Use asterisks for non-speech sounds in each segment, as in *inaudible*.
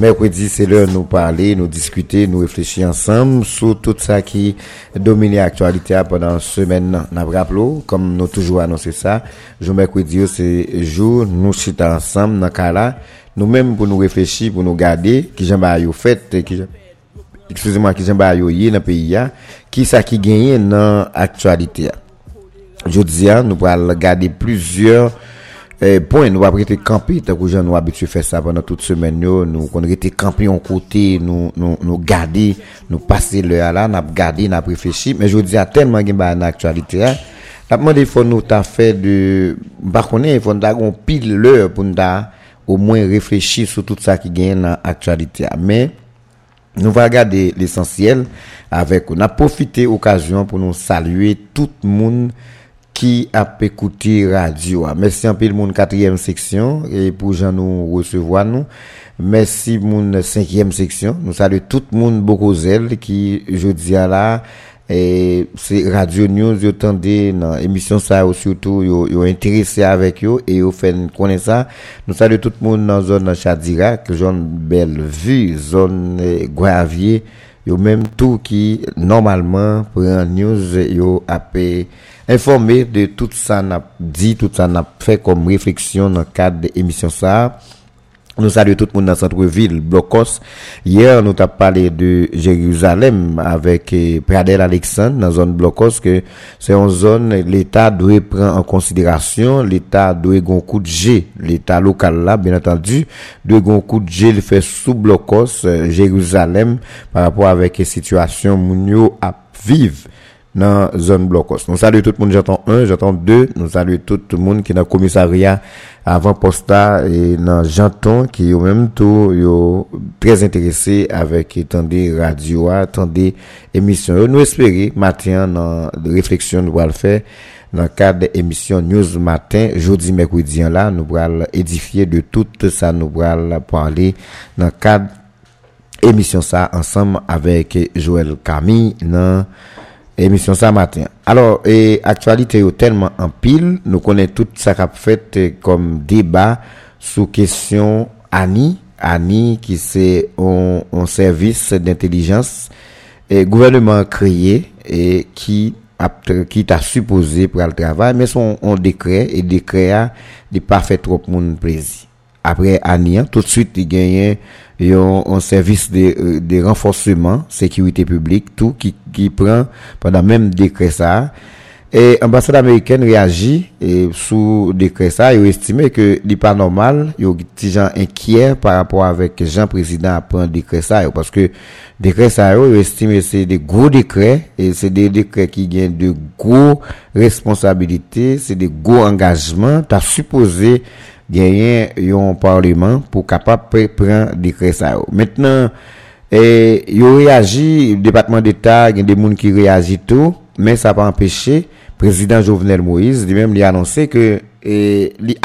Merkwedi se lè nou pale, nou diskute, nou reflechi ansam Sou tout sa ki domine aktualite a Pendan semen nan braplo Kom nou toujou anonse sa Jou merkwedi yo se jou Nou chita ansam nan kala Nou menm pou nou reflechi, pou nou gade Ki jen ba yo fet Ki jen ba yo ye nan peyi ya Ki sa ki Eh, point, nous avons été campés, tant que nous habitués à faire ça pendant toute semaine, nous, nous avons été campés en côté, nous, nous, nous garder, nous passer l'heure là, nous avons gardé, nous avons réfléchi, mais je vous dis à tellement qu'il y a une actualité, hein. La demande, il faut nous t'a fait de, par contre, il faut nous avons pile l'heure pour nous au moins réfléchir sur tout ça qui gagne dans l'actualité, mais, nous va regarder l'essentiel avec, on a profité occasion pour nous saluer tout le monde, Ki ap ekouti radio Mersi anpil moun 4e seksyon E pou jan nou resevo an nou Mersi moun 5e seksyon Nou salu tout moun Bokozel Ki jodi ala Se radio news yo tende Nan emisyon sa yo Soutou yo interese avek yo E yo fen konen sa Nou salu tout moun nan zon chadira Zon belvi Zon guavye Yo menm tou ki normalman Pren news yo ape informé de tout ça n'a dit, tout ça n'a fait comme réflexion dans le cadre de l'émission ça. Nous saluons tout le monde dans le centre-ville, Blocos. Hier, nous avons parlé de Jérusalem avec eh, Pradel Alexandre dans la zone Blocos, que c'est une zone, l'État doit prendre en considération, l'État doit gon coup de G, l'État local là, bien entendu, doit gon coup de G, le fait sous Blocos, euh, Jérusalem, par rapport avec la situation Mounio à vivre. nan zon blokos. Nou salye tout moun jaton 1, jaton 2, nou salye tout moun ki nan komisarya avan posta e nan jaton ki yo menm tou yo trez interese avek tan de radio a, tan de emisyon. Yo nou espere matyan nan refleksyon nou wale fe nan kade emisyon News Matin, jodi mekwidian la, nou wale edifiye de tout sa nou wale pale nan kade emisyon sa ansam avek Joel Camille nan émission ça. Alors, et actualité est tellement en pile, nous connaissons tout ça qu'a fait comme débat sous question Annie, Annie qui c'est un, service d'intelligence et gouvernement créé et qui qui t'a supposé pour le travail, mais son on décret et décret a pas fait trop monde plaisir. Après Annie, hein, tout de suite il gagne ont un service de, euh, de renforcement sécurité publique tout qui qui prend pendant même décret ça. Et l'ambassade américaine réagit et sous décret ça il estimé que n'est pas normal il y gens inquiets par rapport avec Jean président à prendre décret ça parce que décret ça il estime c'est des gros décrets et c'est des décrets qui gagnent de gros responsabilités c'est des gros engagements. Tu as supposé gagner un parlement pour capable prendre décret ça. Maintenant et il réagi le département d'état, il y a des gens qui réagissent tout, mais ça pas empêché président Jovenel Moïse lui-même il a annoncé que et il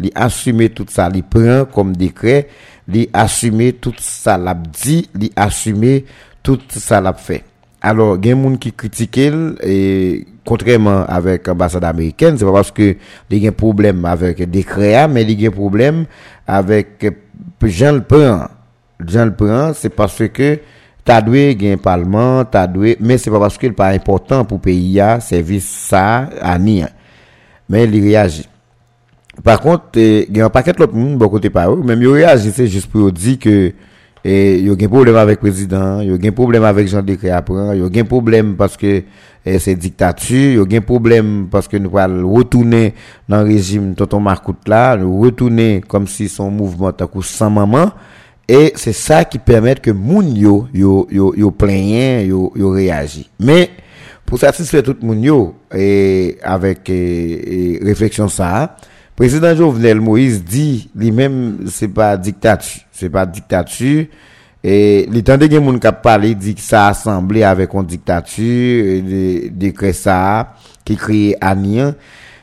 il tout ça, il prend comme décret, il assumé tout ça l'a dit, il assumé tout ça l'a fait. Alors, il y a des gens qui critiquent et contrairement avec l'ambassade américaine, c'est pas parce que il y a un problème avec décret, mais il y a un problème avec Jean le prend. Jean le prend, c'est parce que t'as doué un parlement, t'as doué, mais c'est pas parce qu'il pas important pour pays à service ça à ni. Mais il réagit. Par contre, il y a un paquet de monde, beaucoup de par même il réagit, c'est juste pour dire que et il y a un problème avec le président, il y a un problème avec Jean Décret après, il y a un problème parce que eh, c'est dictature, il y a un problème parce que nous allons retourner dans le régime Tonton Marcoute là, nous retourner comme si son mouvement était sans maman. Et c'est ça qui permet que moun yo, yo, yo, yo yo, yo réagit. Mais, pour satisfaire tout monde yo, et avec et, réflexion ça, président Jovenel Moïse dit lui-même c'est pas dictature, c'est pas dictature et les temps de gens qui parlé dit que ça a assemblé avec une dictature de décret ça qui crée Anien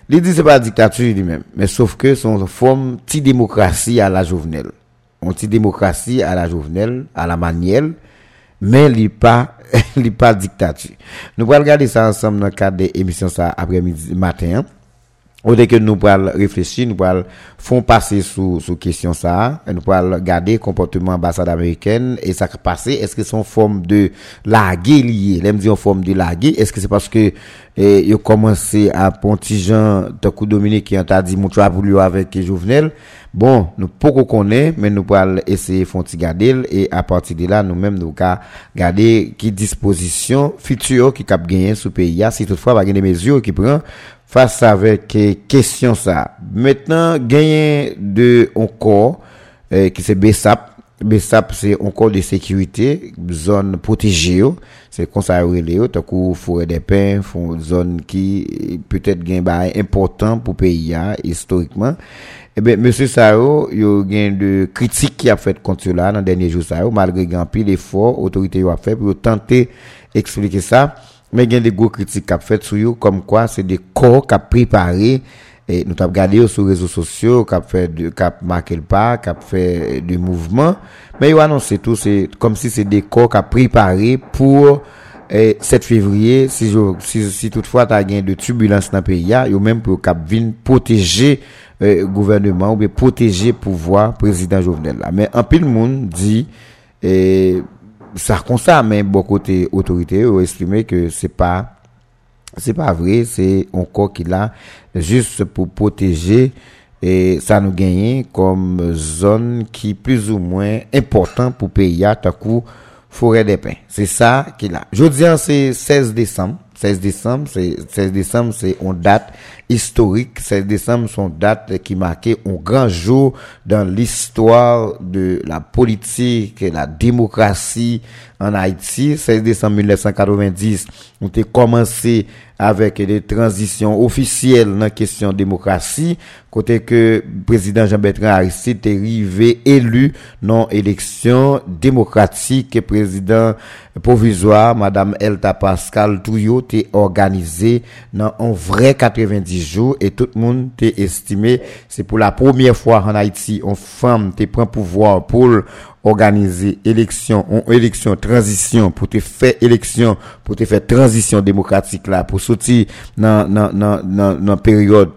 Il dit c'est pas dictature lui-même, mais sauf que son forme petite démocratie à la Jovenel. Une petite démocratie à la Jovenel, à la manière, mais il pas *laughs* il pas dictature. Nous allons regarder ça ensemble dans le cadre des émissions ça après-midi matin. Ou dès que nous pourrons réfléchir, nous pourrons font passer sous sous question ça, nous pourrons garder comportement ambassade américaine et ça passer. Est-ce que c'est une forme de laguer lié? L'aime dire forme de laguer. Est-ce que c'est parce que eh, ils ont commencé à Pontijan, coup Dominique qui a dit mon pour lui avec Jovenel. Bon, nous pouvons connaître, mais nous pourrons essayer de garder et à partir de là, nous-mêmes nous pouvons garder qui disposition future qui cap gagner sous pays. Si toutefois, il y a des mesures qui prend face avec euh, question ça. Maintenant, gagner de encore eh, qui c'est BSAP. BSAP c'est encore de sécurité, zone protégée. Oh. C'est comme ça relé, tant qu'on forêt des pins, font zone qui euh, peut-être gain important pour pays historiquement. Eh ben monsieur Sao, il y a de critiques qui a fait contre cela dans dernier jour ça malgré grand pile effort autorité a fait pour tenter expliquer ça. Men gen de gwo kritik kap fet sou yo, kom kwa se de kor kap prepare, e, nou tap gade yo sou rezo sosyo, kap, kap make l pa, kap fe de mouvman, men yo anonsi tou, se kom si se de kor kap prepare pou e, 7 fevriye, si, si, si toutfwa ta gen de tubulans nan peya, yo menm pou kap vin proteje e, gouvernement, ou be proteje pouvoi prezident Jovenel la. Men an pil moun di, e... ça comme ça mais beaucoup côté autorité ont estimé que c'est pas c'est pas vrai c'est encore qu'il a juste pour protéger et ça nous gagne comme zone qui plus ou moins important pour pays à coup forêt des pins c'est ça qu'il a je dis c'est 16 décembre 16 décembre c'est 16 décembre c'est une date historique. 16 décembre c'est une date qui marquait un grand jour dans l'histoire de la politique et la démocratie en Haïti. 16 décembre 1990 on a commencé avec des transitions officielles dans la question démocratie, côté que président Jean-Bertrand Aristide est arrivé élu non élection démocratique et président provisoire, madame Elta Pascal Touillot, est organisé dans un vrai 90 jours et tout le monde est estimé, c'est pour la première fois en Haïti, on femme, t'es prend pouvoir pour organiser élection, on élection transition pour te faire élection, pour te faire transition démocratique là, pour sortir dans dans dans dans période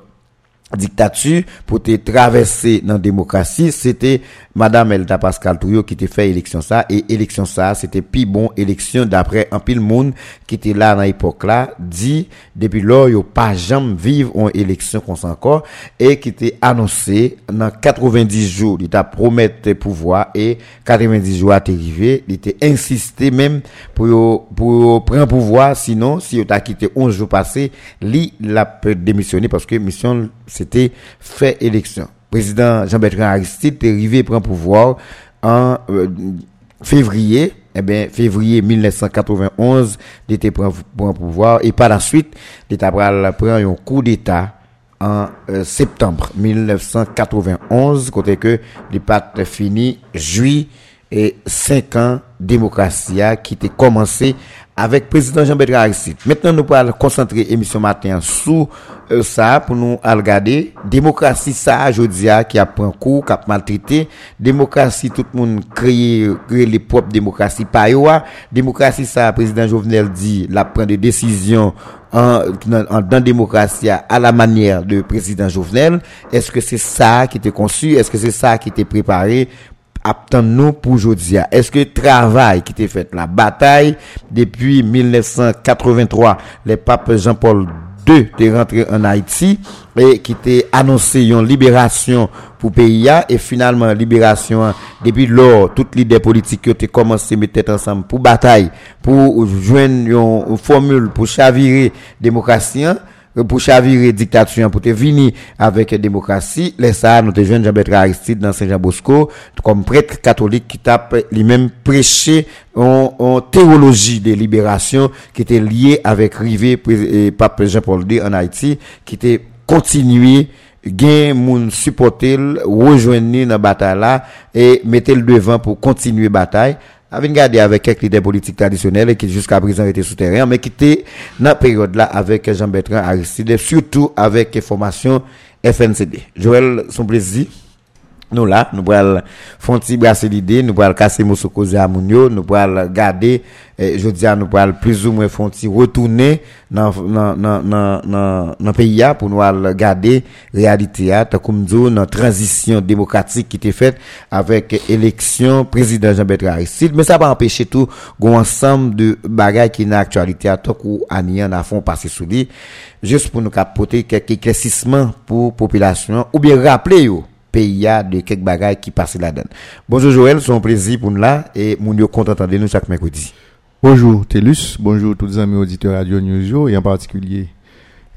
dictature pour te traverser dans la démocratie, c'était Madame Elta Pascal Touyo qui te fait élection ça. Et élection ça, c'était plus bon élection d'après un pile monde qui était là dans l'époque là, dit depuis lors a pas jamais vivre une élection comme ça encore et qui était annoncé dans 90 jours, il t'a promis pouvoir et 90 jours à arrivé, il était insisté même pour pour prendre pouvoir. Sinon si il t'a quitté 11 jours passés, lui l'a démissionné parce que mission c'était fait élection. Président Jean-Bertrand Aristide est arrivé prendre pouvoir en euh, février, eh bien, février 1991, il était prendre pouvoir et par la suite, a pris un coup d'état en euh, septembre 1991, côté que pacte fini juillet et cinq ans démocratie qui était commencé avec président Jean-Bertrand Aristide. Maintenant, nous allons concentrer l'émission matin sous euh, ça pour nous regarder. Démocratie, ça, je dis, qui a pris un coup, qui a maltraité. Démocratie, tout le monde crée, crée les propres démocraties par Démocratie, ça, président Jovenel dit, la prend des décisions en, en, dans démocratie à la manière de président Jovenel. Est-ce que c'est ça qui était conçu? Est-ce que c'est ça qui était préparé aptan nou pou jodia. Eske travay ki te fet la batay depi 1983 le pape Jean-Paul II te rentre en Haiti e ki te anonsi yon liberasyon pou PIA e finalman liberasyon depi lor tout lider politik yo te komanse metet ansam pou batay pou jwen yon formule pou chavire demokrasyan pour chavirer dictature pour te venir avec la démocratie. Les ça nous te jeune Jean-Bertrand Aristide dans Saint-Jean Bosco comme prêtre catholique qui tape lui-même prêché en, en, théologie de libération qui était liée avec Rivé et euh, pape Jean-Paul II en Haïti qui était continué gen moun supporter rejoindre dans bataille là et mettre le devant pour continuer bataille. Avait gardé avec quelques leaders politiques traditionnels qui jusqu'à présent étaient souterrains, mais qui étaient dans la période là avec Jean-Bertrand Aristide, surtout avec formation FNCD. Joël, son plaisir? nous là, nous pourrons faire un petit brasser l'idée, nous pourrons casser Moussou Koze à Mounio, nous pourrons garder, eh, je dis à nous pourrons plus ou moins faire un petit retourner dans, dans, dans, dans, dans, dans pays là pour nous garder réalité là, comme nous, dans transition démocratique qui était faite avec élection président Jean-Bertrand Aristide, mais ça va empêcher tout, qu'on ensemble de bagages qui n'a actualité à tant qu'on a ni à fond passer sous lui, juste pour nous capoter quelques éclaircissements pour population, ou bien rappeler, yo, pays de quelques bagages qui passent là-dedans. Bonjour Joël, c'est un plaisir pour nous là et nous sommes content d'entendre nous chaque mercredi. Bonjour Télus, bonjour tous les amis auditeurs Radio News et en particulier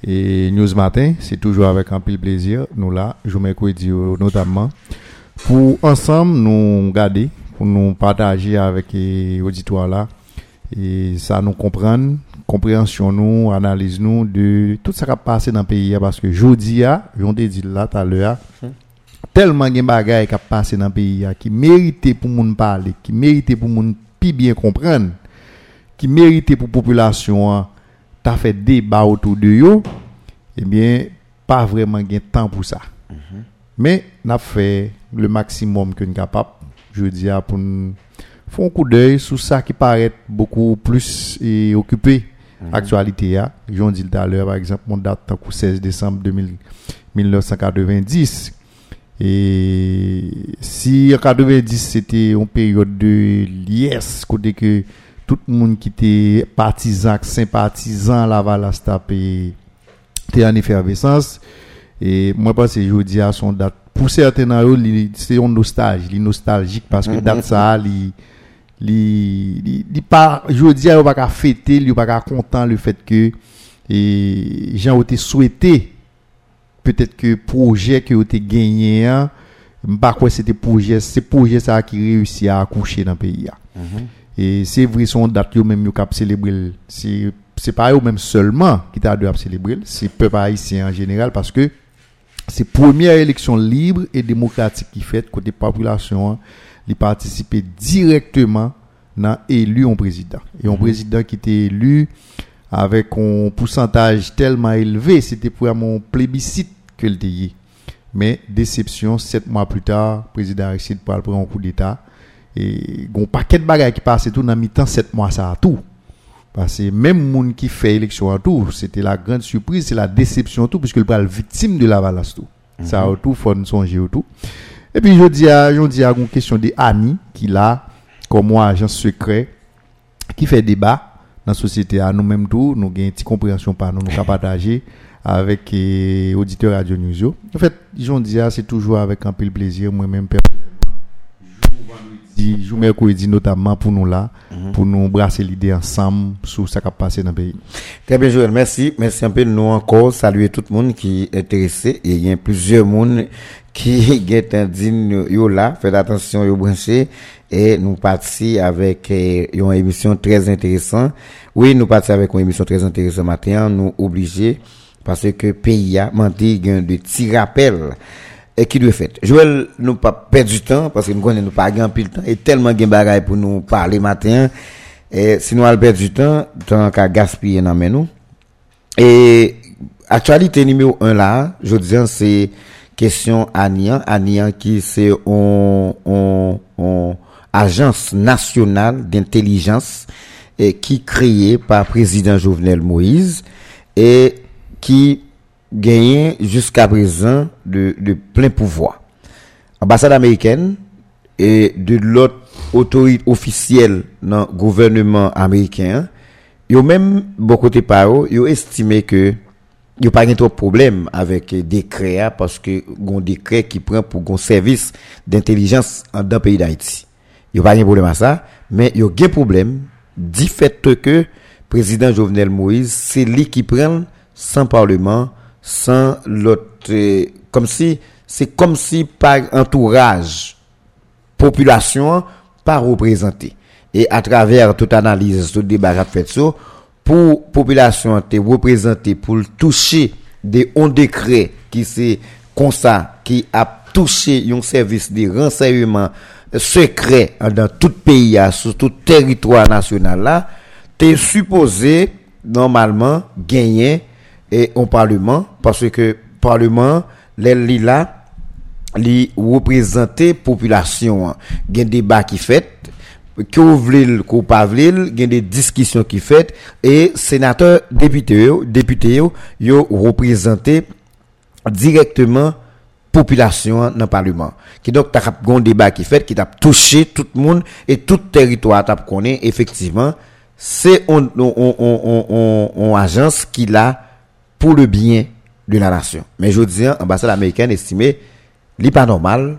et News Matin, c'est toujours avec un peu plaisir nous là, jour mercredi notamment pour ensemble nous garder, pour nous partager avec les auditeurs là et ça nous comprendre compréhension nous, analyse nous de tout ça qui a passé dans le pays parce que jeudi, j'en ai dit là tout à l'heure, hum tellement de bagages qui a passé dans le pays, qui méritait pour moun parler, qui méritait pour moun plus bien comprendre, qui méritait pour la population t'a fait débat autour de yo, eh bien, pas vraiment de temps pour ça. Mm -hmm. Mais, on a fait le maximum que nous capable, je veux dire, pour nous faire un coup d'œil sur ça qui paraît beaucoup plus et occupé. Mm -hmm. Actualité, ya. j'en dis tout à l'heure, par exemple, mon date, 16 décembre 2000, 1990, Et si en 90 c'était une période de liesse, côté que tout le monde qui était partisan, sympathisant, la Valastap était en effervescence. Et moi, je pense que je à son date. Pour certains, c'est une nostalgie, nostalgique, parce que mm -hmm. date ça, il li, li, li pa, jodi a yo baka fete, li yo baka kontan le fet ke e, jan ou te souwete peut-être que projet que vous avez gagné, hein, pas quoi c'était projet, c'est projet ça qui réussit à accoucher dans le pays. Mm Et c'est vrai, son date, yo même yo cap célébrer. C'est, c'est pas eux même seulement qui t'a dû célébrer, c'est peuple haïtien en général parce que c'est première élection libre et démocratique qui fait côté population, hein, ils participer directement dans élu un président. Et un mhm. président qui était élu avec un pourcentage tellement élevé, c'était pour un plébiscite que le Mais déception, sept mois plus tard, le président Aristide pour prendre un coup d'État. Et un paquet de bagages qui passent tout dans mi-temps, sept mois, ça a tout. Parce que même monde qui fait élection à tout, c'était la grande surprise, c'est la déception tout, puisque le la victime de la valasse tout. Ça a tout, faut songer tout. Et puis, je dis à, je dis à une question de Annie, qui là, comme moi, agent secret, qui fait débat dans la société à nous-mêmes tout, nous avons une petite compréhension par nous, nous *laughs* partager avec les auditeurs Radio News. En fait, j'en dis, c'est toujours avec un peu de plaisir, moi-même, jour mercredi notamment pour nous là mhm. pour nous brasser l'idée ensemble sur ce qui a passé dans le pays. Très bien Joël, merci. Merci un peu nous encore saluer tout le monde qui est intéressé et il y a plusieurs monde qui *laughs* un digne yo là, faites attention yo branché et nous partis avec eh, une émission très intéressante. Oui, nous partis avec une émission très intéressante matin, nous obligés parce que pays a menti de petits rappels et qui doit faire? Joël, nous pas perdre du temps parce que nous connaissons pas grand pile temps et tellement de bagaille pour nous parler matin et sinon on perd du temps tant qu'à gaspiller dans nous. Et actualité numéro 1 là, je dis c'est question Anian, Anian qui c'est une agence nationale d'intelligence et qui créée par président Jovenel Moïse et qui gagnait jusqu'à présent de, de, plein pouvoir. Ambassade américaine et de l'autre autorité officielle dans le gouvernement américain, ils même, bon beaucoup de paroles, ils estimé que n'y a pas de problème avec décret parce que un décret qui prend pour un service d'intelligence dans le pays d'Haïti. Il n'y a pas de problème à ça, mais il y a un problème du fait que président Jovenel Moïse, c'est lui qui prend sans parlement, sans l'autre. Comme si, c'est comme si par entourage, population, pas représentée. Et à travers toute analyse, tout débat qu'a fait ça, pour population te représentée, pour toucher des hauts décrets qui c'est comme ça, qui a touché un service de renseignement secret dans tout pays, sur tout territoire national là, t'es supposé normalement gagner et au Parlement, parce que Parlement, les là, li représenter population. Il y a des débats qui fait que vous voulez ou pas voulez il y a des discussions qui fait et sénateur député député yo représenter directement population dans le parlement. Qui donc t'a un débat qui fait qui t'a touché tout le monde et tout territoire t'a connaît effectivement c'est on on, on, on, on agence qui l'a pour le bien de la nation mais je dis l'ambassade américaine estimé n'est pas normal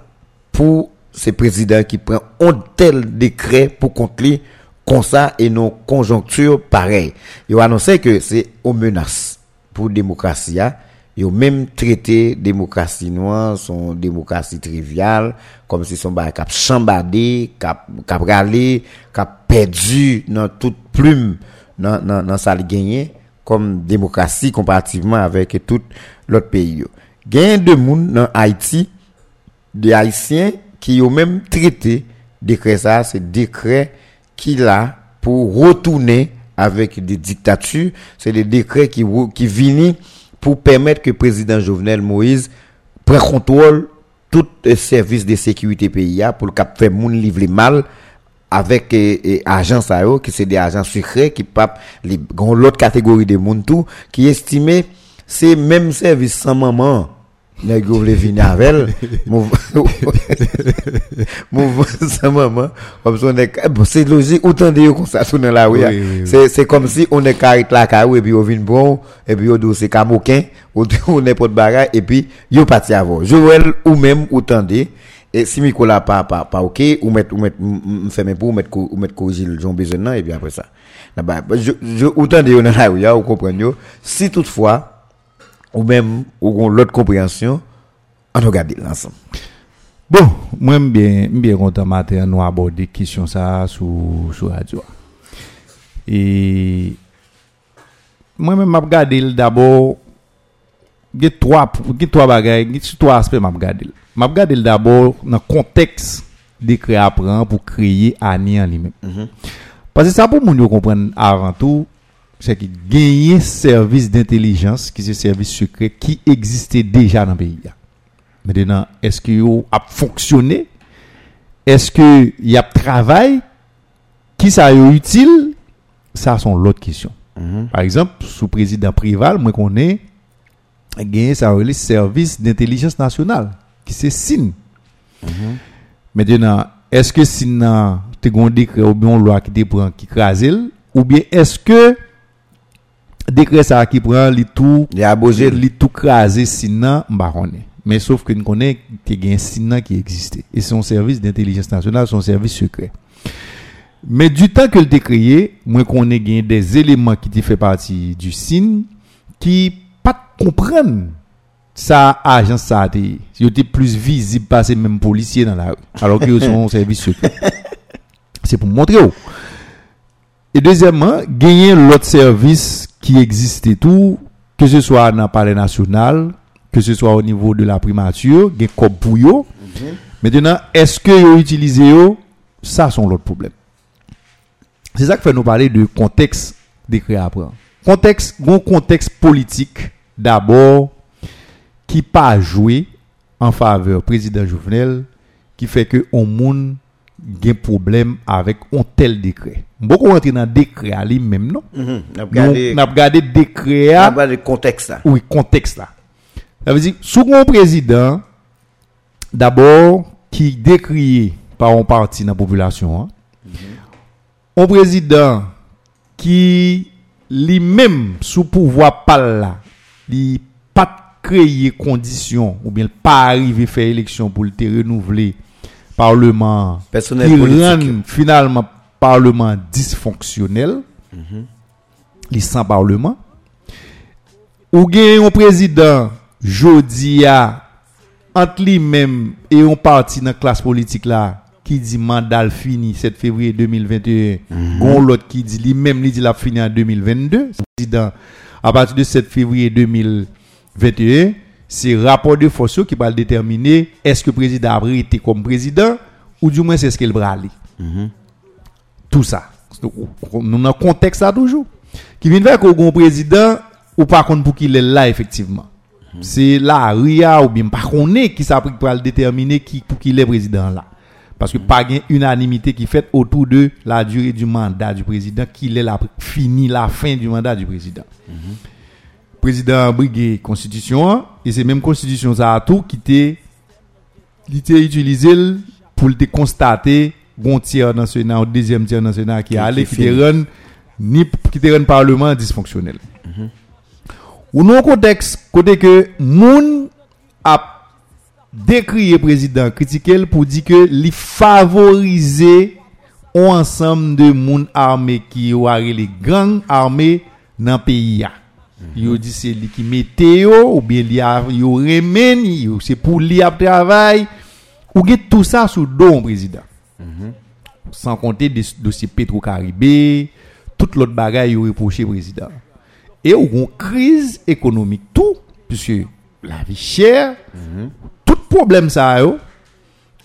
pour ces présidents qui prennent un tel décret pour conclure comme ça et nos conjonctures pareilles. Ils ont annoncé que c'est une menace pour la démocratie hein. Ils ont même traité démocratie noire, son démocratie triviale, comme si son bar cap chambardé, cap, cap râlé, cap perdu dans toute plume, dans, dans, dans sa gagné, comme démocratie comparativement avec tout l'autre pays. Gain de monde dans Haïti, des Haïtiens qui ont même traité décret ça, c'est décret qu'il a pour retourner avec des dictatures, c'est des décrets qui, qui viennent pour permettre que le président Jovenel Moïse prenne contrôle tout les services de sécurité pays pour le cap faire moun livre mal avec et, e agents ça qui c'est des agents secrets qui pape l'autre catégorie de monde tout qui estimait c'est même service sans maman nèg yo vle vini avec mouvement sans maman comme son eh, bon c'est logique autant de comme ça dans la rue c'est c'est comme si on est carré la carré et puis on vient bon et puis on c'est camoquin on n'importe bagarre et puis yo parti avant Joël ou *laughs* même autant de Et si Miko là pas pas pas OK, ou mettre ou mettre fait mes pour mettre ou mettre corriger Jean besoin là et puis après ça. Là je je autant de dans la rue, vous comprenez Si toutefois ou même ou l'autre compréhension, on regarde l'ensemble. Bon, moi bien bien content matin nous aborder question ça sur sur radio. Et moi même m'a regardé d'abord ge 3 bagay, ge 3 aspe map gade l. Map gade l dabor nan konteks de kre apren pou kreye ane an li men. Mm -hmm. Pase sa pou moun yo kompren avan tou, se ki genye servis d'intellijans ki se servis sekre ki egziste deja nan peyi ya. Medenan, eske yo ap fonksyonne? Eske yap travay? Ki sa yo util? Sa son lot kisyon. Mm -hmm. Par exemple, sou prezident prival, mwen konen, gagné ça le service d'intelligence nationale, qui c'est SIN. Mm Maintenant, est-ce que SIN as un décret ou bien une loi qui te qui crase ou bien est-ce que décret ça qui prend li tout abogé li tout crasé sinon baronné mais sauf que nous connaît qu'il y a un sinon qui existait et son service d'intelligence nationale son service secret. Mais du temps que le décret moi connais gain des éléments qui fait partie du signe qui comprendre ça agence ça était plus visible passer même policier dans la rue alors que son service secret *laughs* c'est pour montrer et deuxièmement gagner l'autre service qui existait tout, que ce soit dans le palais national, que ce soit au niveau de la primature, des comme pour mhm. Maintenant, est-ce que vous utilisez Ça, c'est l'autre problème. C'est ça qui fait nous parler de contexte d'écrit après. Contexte, bon contexte politique, d'abord qui pas joué en faveur président Jovenel qui fait que on monde gen problem avèk on tel dekre. Mboko rentre nan dekre a li mèm non. Mm -hmm. Nap gade, nap gade dekre a... Nap gade konteks la. Oui, konteks la. Ça veut dire, sou kon prezident, d'abord, ki dekriye par an parti nan populasyon, mm -hmm. on prezident ki li mèm sou pouvoi pal la, li pat kreye kondisyon ou bien pa arrive fè eleksyon pou lte renouvle parlement. Ki ren finalman parlement disfonksyonel mm -hmm. li san parlement. Ou gen yon prezident jodi ya ant li menm e yon parti nan klas politik la ki di mandal fini 7 fevriye 2021 mm -hmm. gon lot ki di li menm li di la fini an 2022 prezident à partir de 7 février 2021 c'est rapport de force qui va déterminer est-ce que le président a été comme président ou du moins c'est ce qu'il brali. Tout ça. Nous dans contexte ça toujours. Qui vient faire qu'on président ou pas contre pour qu'il est là effectivement. C'est la RIA ou bien pas qu'on est qui ça pour le déterminer qui pour qu'il est président là. Parce que pas une unanimité qui fait autour de la durée du mandat du président, qu'il est la, fini la fin du mandat du président. Président brigué constitution, et c'est même constitution ça a tout qui était utilisé pour te constater bon tiers dans ce Sénat, deuxième tiers dans ce Sénat qui allait, qui te rend, ni, qui te rend parlement dysfonctionnel. Ou non contexte, côté que moun a décrié président critiqué pour dire que li favoriser un ensemble de moun armés qui ont les gangs armés dans le pays Yo dit c'est lui qui mettait ou bien yo remen c'est pour li a travail. Ou get tout ça sous dos président. Sans compter des dossiers Petro-Caribé, toute l'autre bagaille yo reproché président. Et ou une crise économique tout puisque la vie chère, tout problem sa yo,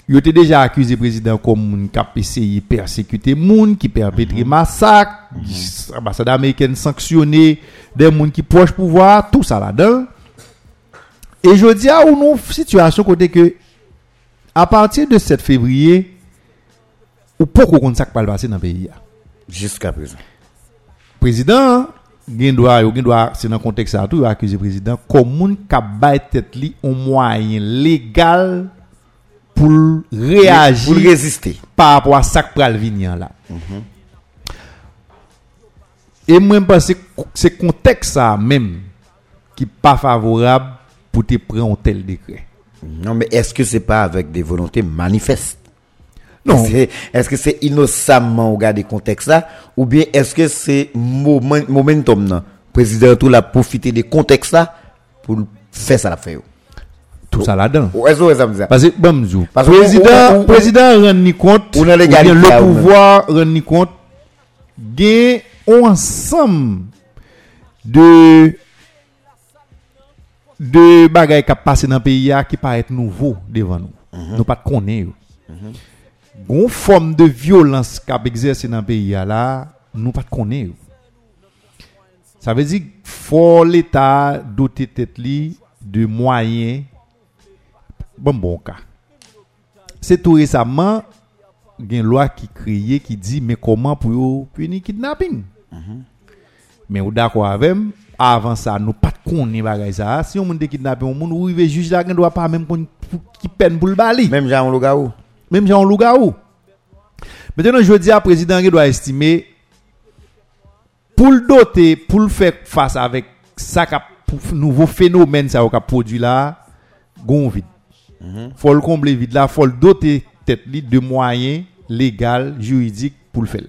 yo te deja akwize prezident kom moun kap eseyi persekute moun, ki perpetre mhm. masak, mhm. ambasade Ameriken sanksyonne, den moun ki poche pouvoar, tout sa la den. E jodi a ou nou situasyon kote ke, a partir de 7 fevriye, ou poko kon sak palvase nan peyi ya. Jiska prezident. Prezident, Gen doit yo gen doit c'est dans contexte ça tout accuser président comme moun qui a tête li un moyen légal pour réagir Pour résister. par rapport à ça pral venir là. Et moi, pense c'est contexte ça même qui n'est pas favorable pour te prendre un tel décret. Non, mais est-ce que c'est pas avec des volontés manifestes? Non. Est-ce que c'est innocemment au regard des contextes là, ou bien est-ce que c'est moment, momentum là, président tout la profiter des contextes là pour faire ça la faire. Tout ça là-dedans. Est-ce que ça me dit? Parce que bon, Parce que président, président rend ni compte, ou bien le pouvoir rend ni compte, gain ensemble de de bagages qui passent dans le pays qui paraissent nouveaux devant nous. Mm -hmm. Nous pas de connaître. Mm -hmm. Une forme de violence qui a exercé dans le pays là, nous pas de connaître. Ça veut dire faut l'État doter tête de moyens bon bon cas. C'est tout récemment il y a une loi qui créée qui dit mais comment pour punir kidnapping? Mais ou d'accord avec avant ça nous pas de connaître bagay ça. Si on monde kidnapper on monde ou rive juge là ne doit pas même qu'on qui peine pour le bali. Même Jean Logaou. Même Jean Lougaou. Maintenant, je dis à président qui doit estimer pour le doter, pour le faire face avec ça nouveau phénomène ça qu'a produit là, gon vide. Faut le combler vide là, faut le doter tête de moyens légaux, juridiques pour le faire.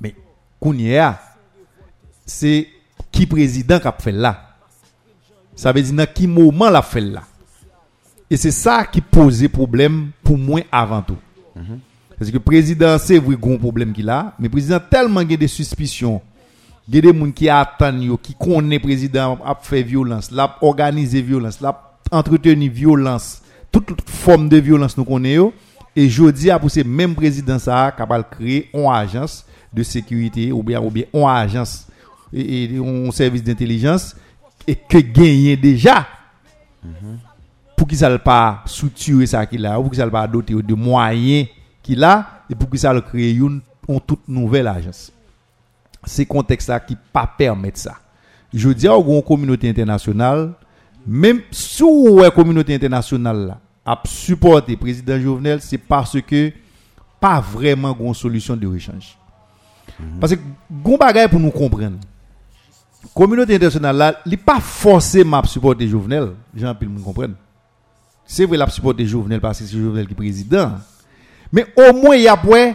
Mais kounya c'est qui président qui a fait là. Ça veut dire dans qui moment l'a fait là. Et c'est ça qui posait problème pour moi avant tout. Parce que le président, c'est vrai un problème qu'il a, mais le président tellement il y a des suspicions, il y a des gens qui attendent, qui connaissent le président a fait violence, l'a organisé violence, l'a entretenu violence, toute forme de violence nous connaissons. Et je dis à pour ce même président ça capable de créer une agence de sécurité ou bien une agence et, un service d'intelligence et que gagner déjà pour qu'il ne pas structurer ça qu'il a, ou pour qu'il ne pas doter de moyens qu'il a, et pour qu'il ne crée une, une toute nouvelle agence. C'est contexte là qui pas permettre ça. Je dis à une communauté internationale, même sous la communauté internationale a supporté le président Jovenel, c'est parce que pas vraiment une solution de rechange. Parce que, gon bagay pour nous comprendre. Communauté internationale là, il pas forcément supporter Jovenel, Jean-Pierre nous comprendre. C'est vrai la supporter Jovenel parce que c'est Jovenel qui est président. Mais au moins il y a point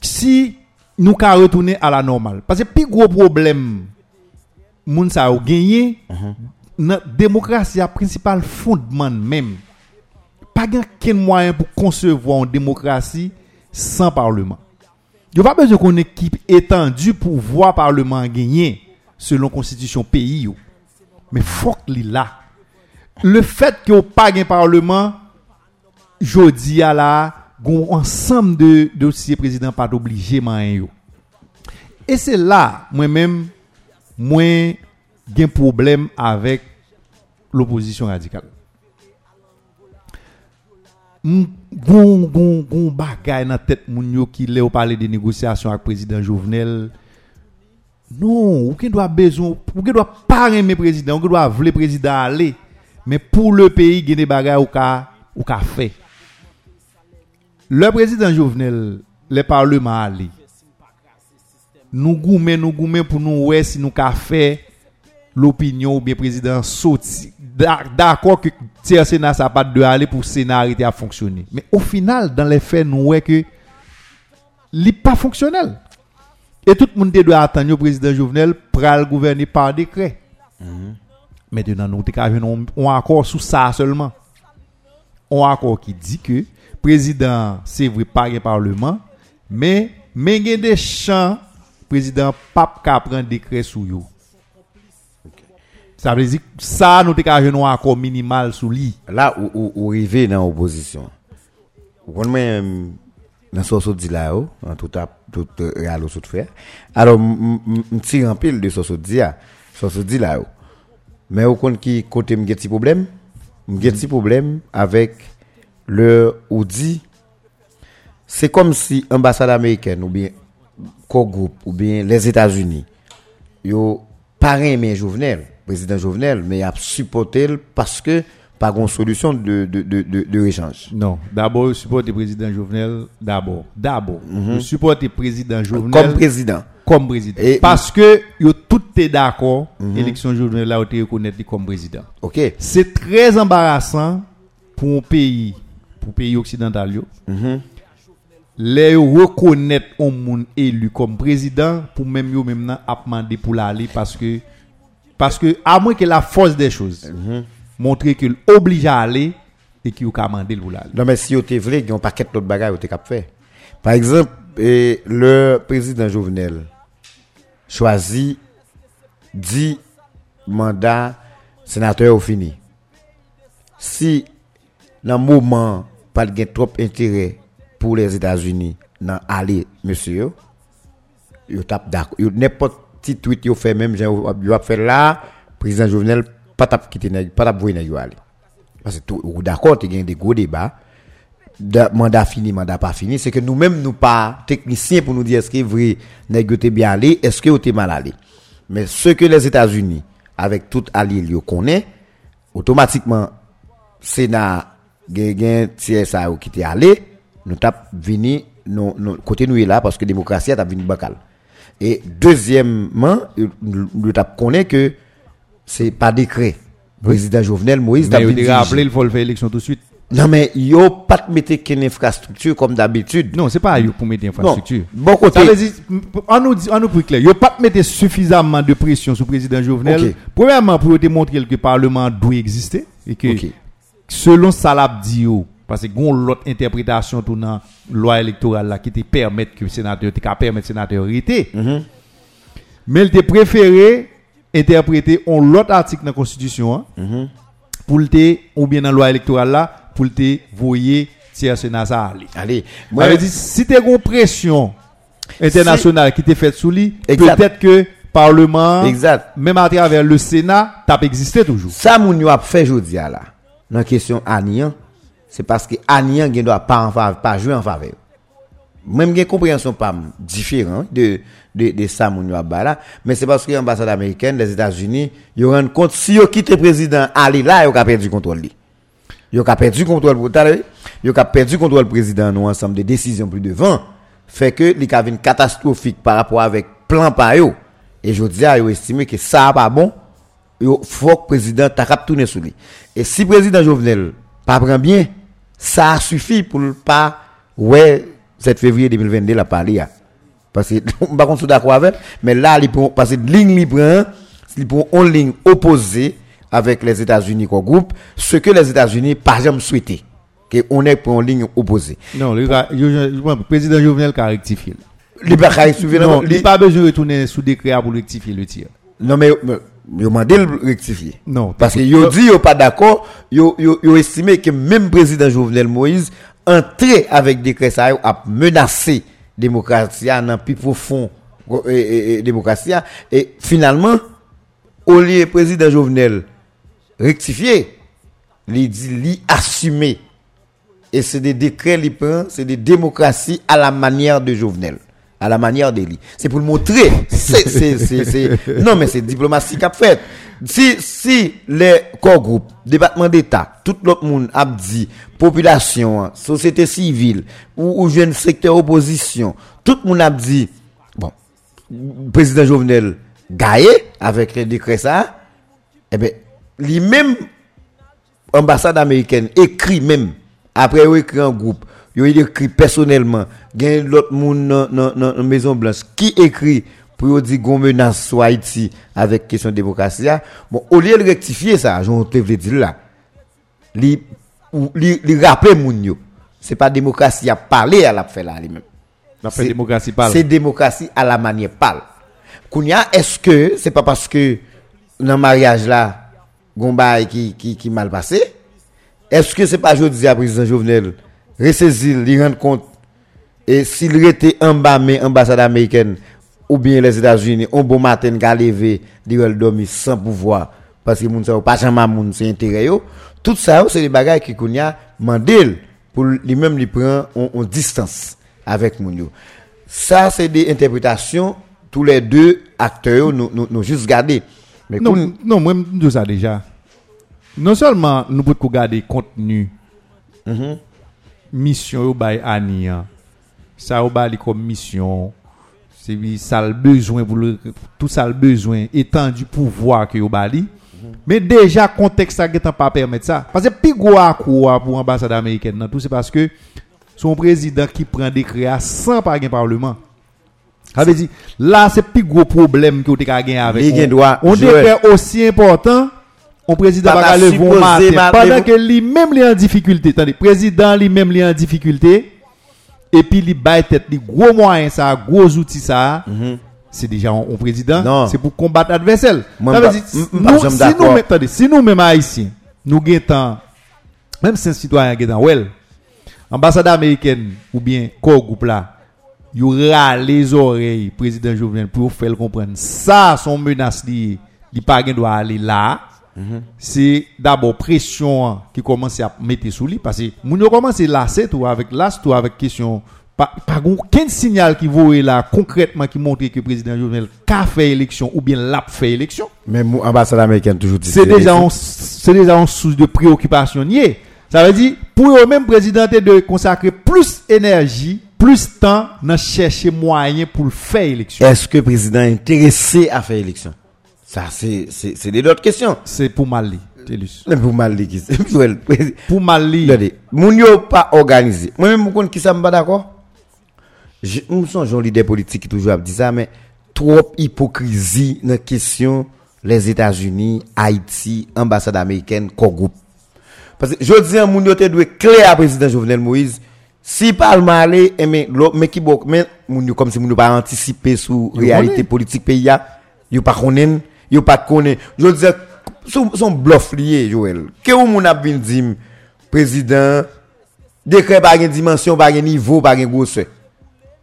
si nous ka retourner à la normale parce que plus gros problème moun sa a gagné dans démocratie a principal fondement même pas aucun moyen pour concevoir une démocratie sans parlement. Il n'y a pas besoin qu'on équipe étendue pour voir parlement gagner selon constitution pays. Mais faut qu'il là. Le fet ki yo pa gen parleman, jodi ya la, goun ansam de dosye prezident pat oblije man yo. E se la, mwen men, mwen gen problem avek l'oposisyon radikal. Goun, goun, goun bagay nan tet moun yo ki le ou pale de negosyasyon ak prezident Jovenel. Non, ou gen do a bezon, ou gen do a pare me prezident, ou gen do a vle prezident ale. men pou le peyi gen de bagay ou ka, ou ka fe. Le prezident Jovenel, le parlement a li, nou goumen, nou goumen pou nou wè si nou ka fe l'opinyon ou bien prezident soti. D'akor ki tiye sena sa pat de ale pou sena arite a fonksyonne. Men ou final, dan le fe nou wè ke li pa fonksyonel. E tout moun te do atan yo prezident Jovenel pral gouverne par dekret. Mm-hmm. Maintenant, nous avons un accord sous ça seulement. Un accord qui dit que le président, c'est vrai, pas un parlement, mais mais il y a des champs, le président pas qu'à prendre décret sous yo. Ça veut dire que ça, nous avons un accord minimal sous lui. Là où arrivé dans l'opposition. Vous même dans ce dit là en tout à tout euh, réal au faire. Alors m- m- m tire en pile de ce que dit là, ce que dit là. Mais au compte qui côté me petit problème, me petit problème avec le ou dit c'est comme si ambassade américaine ou bien co groupe ou bien les États-Unis yo pas aimé Jovenel, président Jovenel, mais a supporté parce que pas une solution de de de de, de échange. Non, d'abord, je supporte le président Jovenel, d'abord. D'abord, je supporte le président Jovenel Comme président. Comme président. Et- Parce que yo tout est d'accord, l'élection Jovenel là, été reconnaître comme président. OK. C'est très embarrassant pour un pays, pour un pays occidental, yo, les reconnaître un monde élu comme président pour même yo même nan mandé pour l'aller parce que parce que à moins que la force des choses montrer qu'il oblige à aller et qu'il a mandé pour l'aller. Non mais si vous êtes vrai, il y a un paquet d'autres bagages vous cap faire. Par exemple, eh, le président Jovenel choisit 10 mandats sénateurs au fini. Si dans le moment pas de trop intérêt pour les États-Unis dans aller monsieur yo, tape d'accord. N'importe petit tweet yo fait même yo fait là président Jovenel pas tap quitter pas tap voyer nèg yo aller. Parce que tout ou d'accord, y a des gros débats. Da- mandat fini, mandat pas fini, c'est que nous-mêmes, nous pas techniciens pour nous dire est-ce que vrai, yo te bien allé, est-ce que te mal allé. Mais ce que les États-Unis, avec tout allié, yo connaît, automatiquement, Sénat, tiers ça qui te allé, nous tap vini, non, non, côté nous est là parce que démocratie a vini bacal. Et deuxièmement, nous nous tap connaît que c'est pas décret. Président Jovenel Moïse Mais diriger. rappelé, il faut le faire élection tout de suite. Non, mais yo pas mettre qu'une infrastructure comme d'habitude. Non, c'est pas pour mettre l'infrastructure. Bon côté. On nous dit, on nous clair, il pas mettre suffisamment de pression sur le président Jovenel. Premièrement, pour te montrer que le Parlement doit exister et que, selon l'a yo, parce que gon l'autre interprétation tout dans loi électorale là qui te permet que le sénateur, te permettre sénateur arrêter. Mhm. Mais il te préféré interpréter on l'autre article dans la Constitution hein, Mhm. pour le ou bien dans la loi électorale là, pour te voyer sénat ça aller. Allez. Moi, dire, si tu as une pression internationale qui t'est faite sous lui, peut-être que Parlement, Exact. même à travers le Sénat, t'as existé toujours. ça, a fait jodi là. Dans la question Anian, c'est parce que Anian gen doit pas en faveur, pas jouer en faveur. Même gen compréhension pas différent de, de, de ça là. Mais c'est parce que l'ambassade américaine, les États-Unis, yo rend compte, si yo quitte le président Ali là, yo ka perdu contrôle. Yo ka perdu contrôle pour? Yo ka perdu contrôle président nous ensemble de décisions plus devant fait que ka vin catastrophique par rapport avec plan pa yo et je dis a yo estimé que ça pas bon yo faut que président ta cap tourner sur lui et si président Jovenel pas prend bien ça suffit pour le pas ouais 7 février 2022 la parler a. parce que *laughs* pas contre d'accord avec mais là il prend parce que ligne li prend il prend une ligne opposée avec les États-Unis comme groupe ce que les États-Unis pas jamais souhaité que on est pour une ligne opposée Non, le, le président Jovenel a rectifié. il n'a pas besoin de retourner sous décret pour rectifier le tir. non mais mais, Yo mandé le rectifier. Non. Parce que yo dit yo pas d'accord, yo, yo estimé que même président Jovenel Moïse entré avec décret ça a menacé démocratie dans plus profond euh, euh, euh, démocratie et finalement au lieu président Jovenel rectifier, il dit assumer et c'est des décrets li prend, c'est des démocraties à la manière de Jovenel à la manière d'Eli. C'est pour le montrer. Non, mais c'est diplomatie qu'a fait. Si, les corps groupes, département d'État, tout l'autre monde a dit, population, société civile, ou, jeune secteur opposition, tout le monde a dit, bon, président Jovenel gaillé avec les décrets ça, eh ben, lui-même, ambassade américaine, écrit même, après il écrit en groupe, il écrit personnellement, l'autre monde dans la Maison Blanche qui écrit pour dire gon menace sur Haïti avec question de démocratie. Bon, au lieu de rectifier ça, j'en te veux dire là, li, li, li rappeler moun yo. C'est pas démocratie à parler à la fait là lui-même. C'est- démocratie parle. C'est démocratie à la manière parle. Kounya, est-ce que c'est pas parce que dans le mariage là, Gomba qui, qui, qui mal passé? Est-ce que c'est pas jeudi à président Jovenel ressaisir, lui rendre compte et s'il était en bas mais ambassade américaine ou bien les États-Unis, un bon matin levé, il va dormir sans pouvoir parce que moun sa pas jamais moun c'est intérêt yo. Tout ça c'est des bagages qui kounya mandel pour lui-même lui prend en, distance avec moun yo. Ça c'est des interprétations tous les deux acteurs nous nous, nous juste garder. Mais Non, koun- non, moi, je dis ça déjà. Non seulement nous pouvons regarder contenu, mission au bail Ania, ça au comme mission, c'est ça le besoin pour le, tout ça le besoin étant du pouvoir que au bail. Mais déjà contexte ça ne pas permettre ça parce que plus gros quoi pour l'ambassade américaine tout c'est parce que son président qui prend des créas sans pas un parlement. Ça veut dire, là, c'est plus gros problème que vous avez gagné avec. On- On jouer. décret aussi important, on président va ta le supposé bon matin. ma- Pendant que lui-même il est en difficulté. Attendez, président lui-même il est en difficulté. Et puis il baille tête, les gros moyens, ça, gros outils, ça. C'est déjà un, président. Mhm. C'est pour combattre l'adversaire. Si nous, même- haïtiens, nous gagnons, même si un citoyen gagne well, ambassade américaine ou bien corps groupe là, il les oreilles président Jovenel pour faire comprendre ça son menace li li pas aller là c'est d'abord pression hein, qui commence à mettre sous lui parce que moun yo commence lasser tout avec las tout avec question pas pas aucun signal qui voit là concrètement qui montre que président Jovenel a fait élection ou bien l'a fait élection? Mais mou- ambassade américaine toujours dit c'est déjà un, c'est déjà une source de préoccupation. Ça veut dire, pour eux-mêmes, président, de consacrer plus énergie, plus temps, dans chercher moyen pour le faire élection. Est-ce que le président est intéressé à faire élection? Ça, c'est des autres questions. C'est pour Mali, pour mal dit qui c'est. Pour Mali, Regardez, moun yo pas organisé. Moi-même, je connais qui ça pas d'accord? Je me sens un leader politique qui toujours a dit ça, mais trop hypocrisie dans la question les États-Unis, Haïti, ambassade américaine, groupe? Parce que je dis, moun yo te doit clair à président Jovenel Moïse. Si parlement aller, eh, mais, l'autre- mais qui mais, comme si moun yo pas anticiper sur Yo réalité politique pays ya, yo pas connaît, yo pas connaît. Je dis, son, son bluff lié, Joël. Que ou moun a président, décret par une dimension, par un niveau, par une grosseur.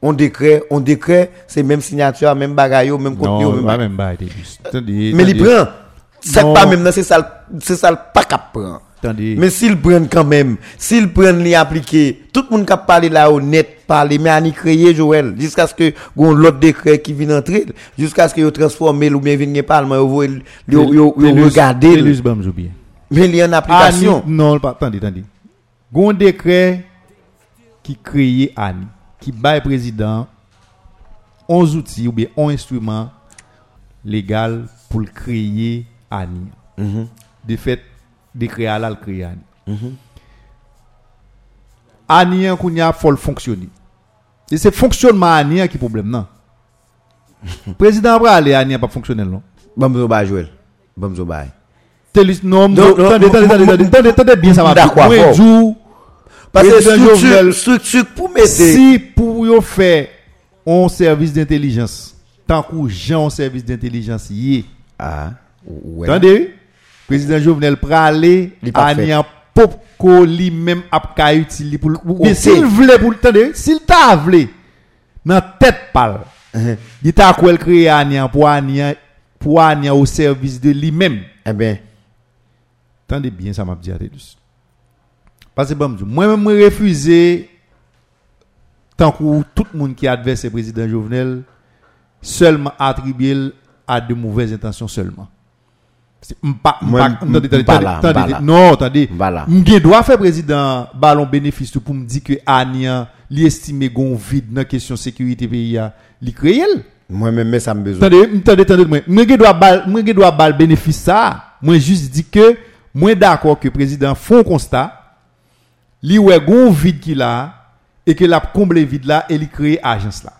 On décret, on décret, c'est même signature, même bagaille, yo, même contenu, non, même pas même pas, Mais il prend. C'est pas même, c'est ça, le- c'est ça pas qu'à prendre. Attendez. Mais s'il prennent quand même, s'il prennent les appliquer, tout le monde qui parle là honnête, parler, mais à créer Joël, jusqu'à ce que l'autre décret qui vient entrer, jusqu'à ce que yo transforme ou bien vienne parlement, m'jou bien. mais il y a une application. Non, pas, attendez, attendez. Gon décret qui crée Annie, qui bail président 11 outils ou bien 11 instruments légal pour créer Annie. De fait, de créer là le créer. Anien qu'on y a faut fonctionner. Et c'est fonctionnement anien qui problème *laughs* non. Président va aller anien pas fonctionnel non. Bon bon bah Joël. Bon bon bah. Telis non, attendez attendez attendez attendez bien ça va. D'accord. Bon. Parce que structure, structure pour m'aider. Si pour yo faire un service d'intelligence, tant que j'ai un service d'intelligence, y Ah, ouais. Attendez. Président Jovenel pralé Li pas fait. Anian Popko lui-même ap ka utili pour Ok. s'il voulait pour attendez, s'il t'a voulu dans tête pal. Uh-huh. Il t'a quoi créer Anian pour Anian pour Anian au service de lui-même. Eh ben, Attendez bien ça m'a dit à Télus. Parce que bon, moi refusé tant que tout le monde qui adverse le président Jovenel seulement attribuer à de mauvaises intentions seulement. Mpa, mpa, mtande, tande, non, tande, mgen do a fe prezident balon benefis tou pou mdi ke anyan li estime gon vide nan kesyon sekurite peyi ya li kreyel. Mwen men men sa mbezou. Tande, mtande, tande, mwen, mwen gen do a bal, mwen gen do a bal benefis sa, mwen jist di ke, mwen d'akor ke prezident fon konsta, li we gon vide ki la, e ke la komble vide la, e li kreye ajans la.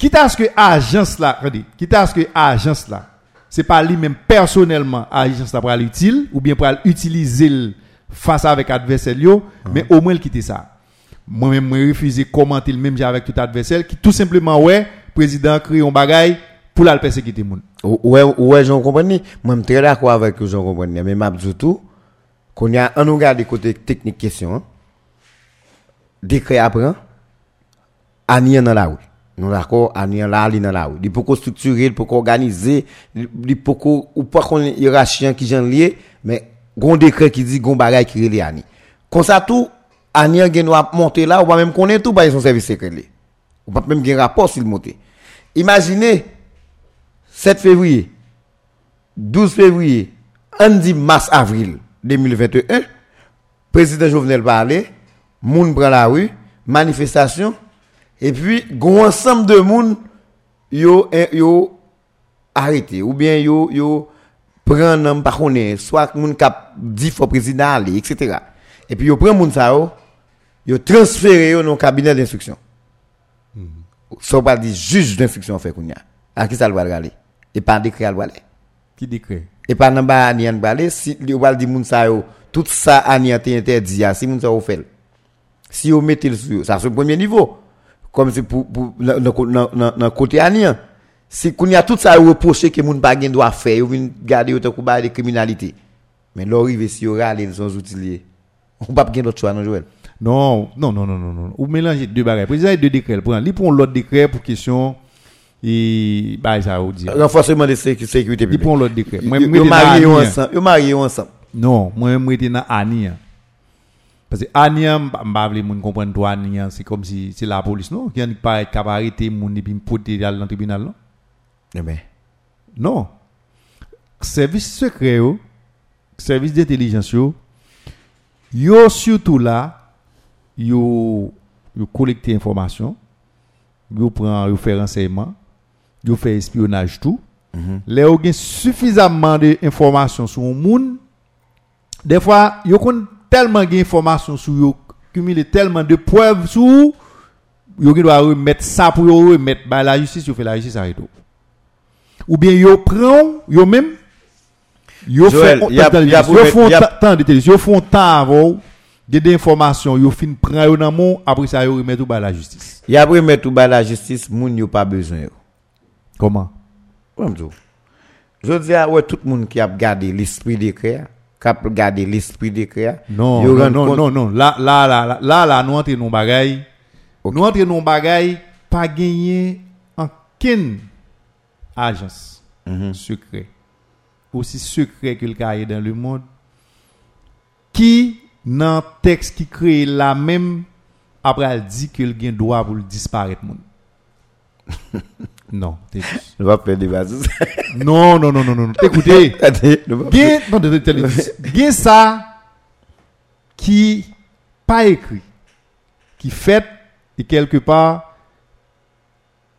Kit aske ajans la, tande, kit aske ajans la, c'est pas lui-même personnellement agence pour aller utile ou bien pour aller utiliser face avec adversaire yo, mais au moins il quitte ça. Moi-même, moi refusé commenter le même avec tout adversaire qui tout simplement ouais, président crée un bagage pour la persécuter moun. Ou- Ouais, ouais, j'en comprends. Moi, je suis très d'accord avec vous, j'en comprends. Mais m'a dit tout, qu'on y a, on regarde côté technique question, hein. Décret après, Anian dans la rue. Nous d'accord, Anian là, il dans la rue. Il peut structurer, il peut organiser, il peut ou pas qu'on hiérarchien qui j'en lié, mais gon décret qui dit gon bagay qui relé Ani. Comme ça tout, Anian gen doit monter là, ou pas même connaître tout par son service secret. li. Ou pas même gen rapport s'il monte. Imaginez 7 février, 12 février, on dit mars avril 2021, président Jovenel parle, moun prend la rue, manifestation, et puis, gon ensemble de moun, yo, eh, yo, arrêté, ou bien yo, yo, prend un par soit moun kap dit faut président aller, etc. Et puis, yo prend moun sa yo, yo transféré yo dans le cabinet d'instruction. Ça pas dit juge d'instruction fait kounya. À qui ça le va aller? Et pas décret va aller. Qui décret? Et pas nan ba anian balé, si li ou di moun sa yo, tout ça anian te interdit, ya, si moun sa fait. Si vous mettez le sur, ça c'est le premier niveau. comme si pour, pour dans, dans, dans, dans côté anien si qu'on y a tout ça reproché que moun pa gen doit faire ou vinn garder autant qu'on bail de criminalité mais l'arrivée si aura les sans outils on pas gen d'autre choix non Joël non non non non non non. Ou mélanger deux bagages président deux décrets prend il prend l'autre décret pour question et bah ça ou dire renforcement de sécurité publique. prend l'autre décret moi marié ensemble yo marié ensemble. Non moi moi dans Ania Parce que Anyan, vle moun comprends pas Anyan, c'est comme si c'est la police, non Qui n'est pas capable d'arrêter mon et puis me porter dans le tribunal, non Eh bien. Non. Service secret, service d'intelligence, yo yo surtout là, yo, yo collecte information, yo prend, yo fait renseignement, yo fait espionnage tout. Mm -hmm. ont suffisamment d'informations sur le monde. Des fois, yo connaissent tellement gen information sur yo, cumuler tellement de preuves sur yo gen doit remettre ça pour remettre bah la justice yo fait la justice arrête tout. Ou bien yo prend yo même yo Joël, fait y a- attendez, y a yo pour- font y a- ta- attendez, yo font temps avant de des informations yo fin prend yo dans mon après ça yo remettre tout bah la justice. a après mettre tout bas la justice, moun yo pas besoin. Comment? Je dis à ouais, tout le monde qui a gardé l'esprit décret, a gardé l'esprit Non, yo non, rend non, compte- non, non. Là, là, là, là, là, là, nous entrons dans bagay. Nous entrons dans bagay, pas gagner en ken agence Mhm. secret. Aussi secret que le dans le monde. Qui, dans texte qui crée la même, après elle dit que le gain droit pour disparaître monde. *laughs* non, t'es *laughs* faire des bases. Non, non, non, non, non. *laughs* Écoutez. Gen, non, de- ça qui pas écrit, qui fait et quelque part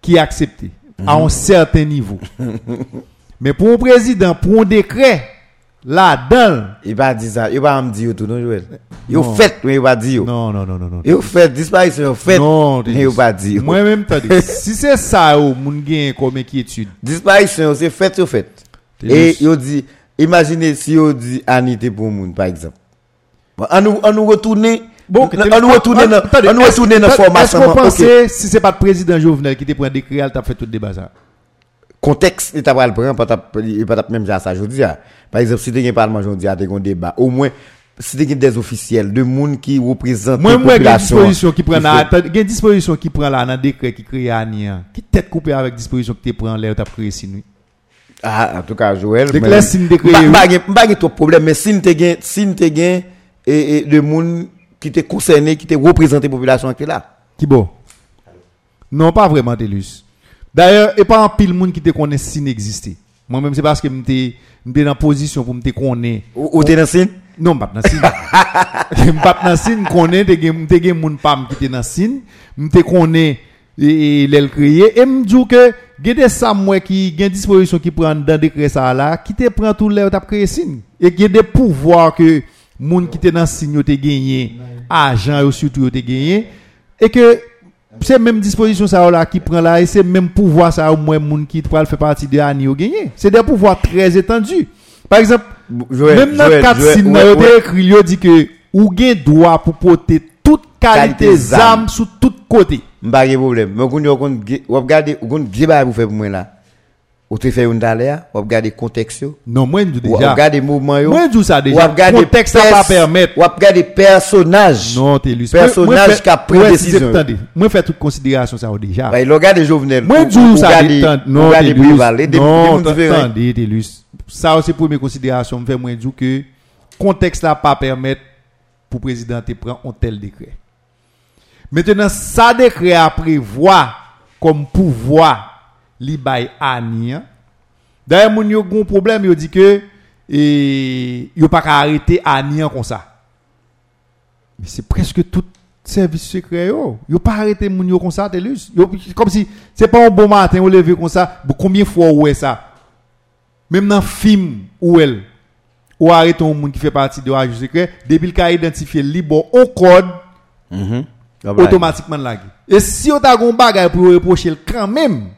qui est accepté à un certain niveau. *laughs* Mais pour un président, pour un décret, là-dedans, Il va dire ça, il va me dire tout, non, Joël. Il fait, mais il va dire. non, non, non, non, non. Il fait disparition, il fait, non, mais il va dire. Moi-même, t'as dit, si c'est ça, moun gen comme inquiétude. Disparition, c'est fait, c'est fait. Et il dit, imaginez si il dit Anité pour moun, par exemple. On nous, on retourner, Bon, on nous retourner dans, on la formation. Est-ce qu'on ok. pensait, si c'est pas le président Jovenel qui te prend un décret, t'a fait tout le débat ça? Contexte l'état va le prendre pas pas même ça ça je dis ah. par exemple si tu un parlement je dis ah un débat au moins si tu des officiels de monde qui représentent Moi, la moi, population, disposition qui prend là, une disposition qui prend là, dans décret qui crée à Nia, qui tête coupée avec disposition qui te prend l'air, t'as créé si nuit. Ah, en tout cas, Joël. Que Mba- oui. mba gen- mba gen trop problème, mais si te gen, si et, et de moun qui te concerné, qui te représenté population qui est là. Qui bon? Non, pas vraiment, Telus. D'ailleurs, et pas un pile monde qui te connaît si n'existait. Moi-même, c'est parce que m'étais, m'étais dans position pour me connaître. Ou, ou te nan sin? Non, m'pas dans signe. *laughs* m'pas dans signe, connaît, te gen, moun pam qui te dans signe, m'te connaît, et, et l'el créé, et m'dou que, gen des moi, qui, gen disposition qui prend dans décret ça là, qui te prend tout l'air, t'as créé signe. Et gen des pouvoirs que, moun qui te dans signe, yo te gagné, argent, surtout, gagné, et que, c'est même disposition ça là qui prend là et c'est même pouvoir ça au moins moun qui peut faire partie de Ani au gagné. C'est des pouvoirs très étendus. Par exemple, même dans le cadre ouais. écrit, dit que ou gen droit pour porter toute qualité d'armes. sous tout côté. Mba gen problème. Mais ou kon ge ba pour faire pour moi là. Ou te fè yon dalè a, ou ap gade konteks yo. Non, mwen djou deja. Ou ap gade mouvman yo. Mwen djou sa deja. Ou ap gade konteks sa pa permèt. Ou ap gade personaj. Non, te lus. Personaj ka pre desisyon. Mwen fè tout konsidirasyon sa ou deja. Ou gade jovenel. Mwen djou sa deja. Non, non te lus. Non, tande, te lus. Sa ou se pou mè konsidirasyon mwen fè mwen djou ke konteks la pa permèt pou prezident te pren on tel dekret. Mètenan sa dekret a prevoi kom pouvoi li bay hein. D'ailleurs, moun yo gon problème, yo dit que et yo pas qu'à arrêter hein, comme ça. Mais c'est presque tout service secret yo. Yo pas arrêté moun yo comme ça Telus. Comme si c'est pas un bon matin ou lever comme ça. Combien de fois ou est ça Même dans film ou elle ou arrêter un monde qui fait partie de agent secret depuis le cas identifié li bon au code Mhm. Automatiquement. automatiquement lagi. Et si on t'a gon bagay pour reprocher le quand même